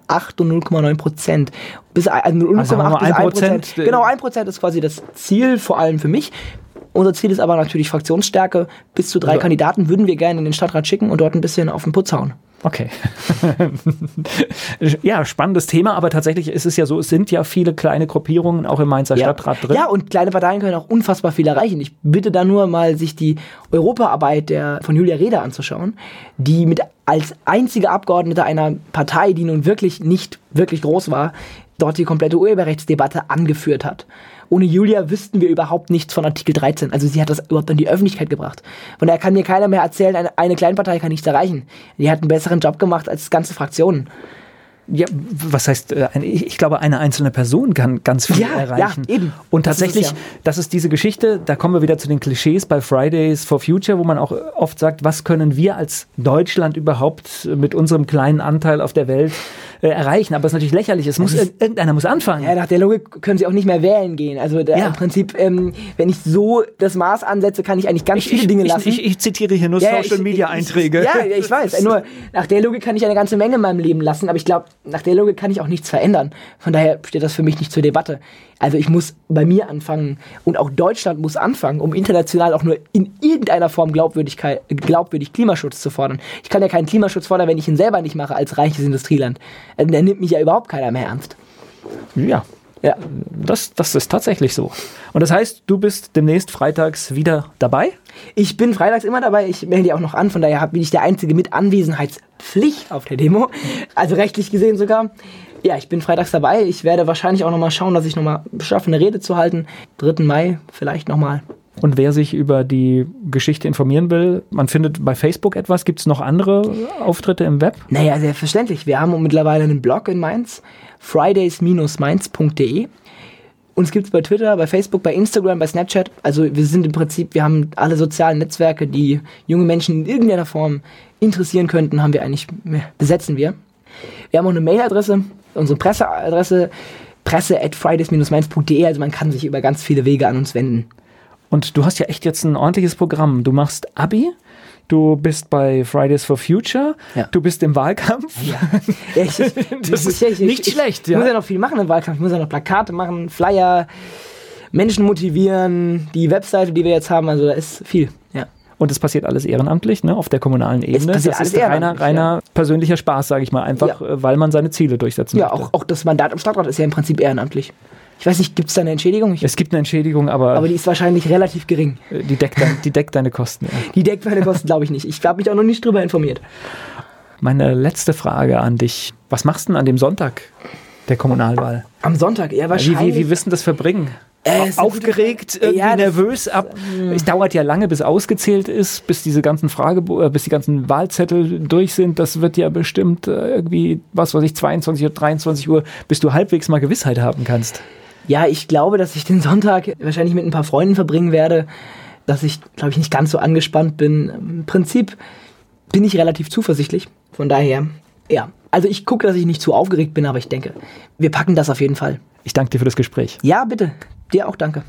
und 0,9 Prozent. Bis also 0,8 also bis 1 Prozent. Genau, 1 Prozent ist quasi das Ziel, vor allem für mich. Unser Ziel ist aber natürlich Fraktionsstärke. Bis zu drei also, Kandidaten würden wir gerne in den Stadtrat schicken und dort ein bisschen auf den Putz hauen. Okay. ja, spannendes Thema, aber tatsächlich ist es ja so, es sind ja viele kleine Gruppierungen auch im Mainzer ja. Stadtrat drin. Ja, und kleine Parteien können auch unfassbar viel erreichen. Ich bitte da nur mal, sich die Europaarbeit der, von Julia Reda anzuschauen, die mit als einzige Abgeordnete einer Partei, die nun wirklich nicht wirklich groß war, dort die komplette Urheberrechtsdebatte angeführt hat. Ohne Julia wüssten wir überhaupt nichts von Artikel 13. Also sie hat das überhaupt in die Öffentlichkeit gebracht. Von daher kann mir keiner mehr erzählen, eine, eine Kleinpartei kann nichts erreichen. Die hat einen besseren Job gemacht als ganze Fraktionen. Ja, was heißt, äh, ich glaube, eine einzelne Person kann ganz viel ja, erreichen. Ja, eben. Und tatsächlich, das ist, ja. das ist diese Geschichte, da kommen wir wieder zu den Klischees bei Fridays for Future, wo man auch oft sagt, was können wir als Deutschland überhaupt mit unserem kleinen Anteil auf der Welt äh, erreichen. Aber es ist natürlich lächerlich. Es muss, irgendeiner muss anfangen. Ja, nach der Logik können sie auch nicht mehr wählen gehen. Also da, ja. im Prinzip, ähm, wenn ich so das Maß ansetze, kann ich eigentlich ganz ich, viele Dinge ich, lassen. Ich, ich, zitiere hier nur ja, Social Media Einträge. ja, ich weiß. Nur nach der Logik kann ich eine ganze Menge in meinem Leben lassen. Aber ich glaube, nach der Logik kann ich auch nichts verändern. Von daher steht das für mich nicht zur Debatte. Also ich muss bei mir anfangen und auch Deutschland muss anfangen, um international auch nur in irgendeiner Form Glaubwürdigkeit, glaubwürdig Klimaschutz zu fordern. Ich kann ja keinen Klimaschutz fordern, wenn ich ihn selber nicht mache als reiches Industrieland. Äh, dann nimmt mich ja überhaupt keiner mehr ernst. Ja, Ja. Das, das ist tatsächlich so. Und das heißt, du bist demnächst freitags wieder dabei? Ich bin freitags immer dabei. Ich melde die auch noch an. Von daher bin ich der Einzige mit Anwesenheitspflicht auf der Demo. Also rechtlich gesehen sogar. Ja, ich bin freitags dabei. Ich werde wahrscheinlich auch nochmal schauen, dass ich nochmal schaffe, eine Rede zu halten. 3. Mai vielleicht nochmal. Und wer sich über die Geschichte informieren will, man findet bei Facebook etwas. Gibt es noch andere Auftritte im Web? Naja, selbstverständlich. Wir haben mittlerweile einen Blog in Mainz, fridays-mainz.de. Uns gibt es bei Twitter, bei Facebook, bei Instagram, bei Snapchat. Also wir sind im Prinzip, wir haben alle sozialen Netzwerke, die junge Menschen in irgendeiner Form interessieren könnten, haben wir eigentlich, besetzen wir. Wir haben auch eine Mailadresse, unsere Presseadresse, presse at fridays-mainz.de. Also man kann sich über ganz viele Wege an uns wenden. Und du hast ja echt jetzt ein ordentliches Programm. Du machst Abi, du bist bei Fridays for Future, ja. du bist im Wahlkampf. Ja. Ich, ich, das ist ich, nicht schlecht. Ich ja. muss ja noch viel machen im Wahlkampf. Ich muss ja noch Plakate machen, Flyer, Menschen motivieren, die Webseite, die wir jetzt haben. Also da ist viel. Ja. Und es passiert alles ehrenamtlich, ne, auf der kommunalen Ebene. Es das ist reiner, reiner persönlicher Spaß, sage ich mal, einfach. Äh, weil man seine Ziele durchsetzen ja, möchte. Ja, auch, auch das Mandat im Stadtrat ist ja im Prinzip ehrenamtlich. Ich weiß nicht, gibt es da eine Entschädigung? Ich es gibt eine Entschädigung, aber. Aber die ist wahrscheinlich relativ gering. Äh, die deckt, dein, die deckt deine Kosten, ja. Die deckt meine Kosten, glaube ich nicht. Ich habe mich auch noch nicht drüber informiert. Meine letzte Frage an dich. Was machst du denn an dem Sonntag der Kommunalwahl? Am Sonntag, ja, wahrscheinlich. Wie, wie, wie wissen das verbringen? Äh, aufgeregt, irgendwie ja, nervös ab. Hm. Es dauert ja lange, bis ausgezählt ist, bis diese ganzen Frage, äh, bis die ganzen Wahlzettel durch sind. Das wird ja bestimmt äh, irgendwie, was weiß ich, 22 oder 23 Uhr, bis du halbwegs mal Gewissheit haben kannst. Ja, ich glaube, dass ich den Sonntag wahrscheinlich mit ein paar Freunden verbringen werde, dass ich, glaube ich, nicht ganz so angespannt bin. Im Prinzip bin ich relativ zuversichtlich. Von daher, ja. Also ich gucke, dass ich nicht zu aufgeregt bin, aber ich denke, wir packen das auf jeden Fall. Ich danke dir für das Gespräch. Ja, bitte. Dir auch danke.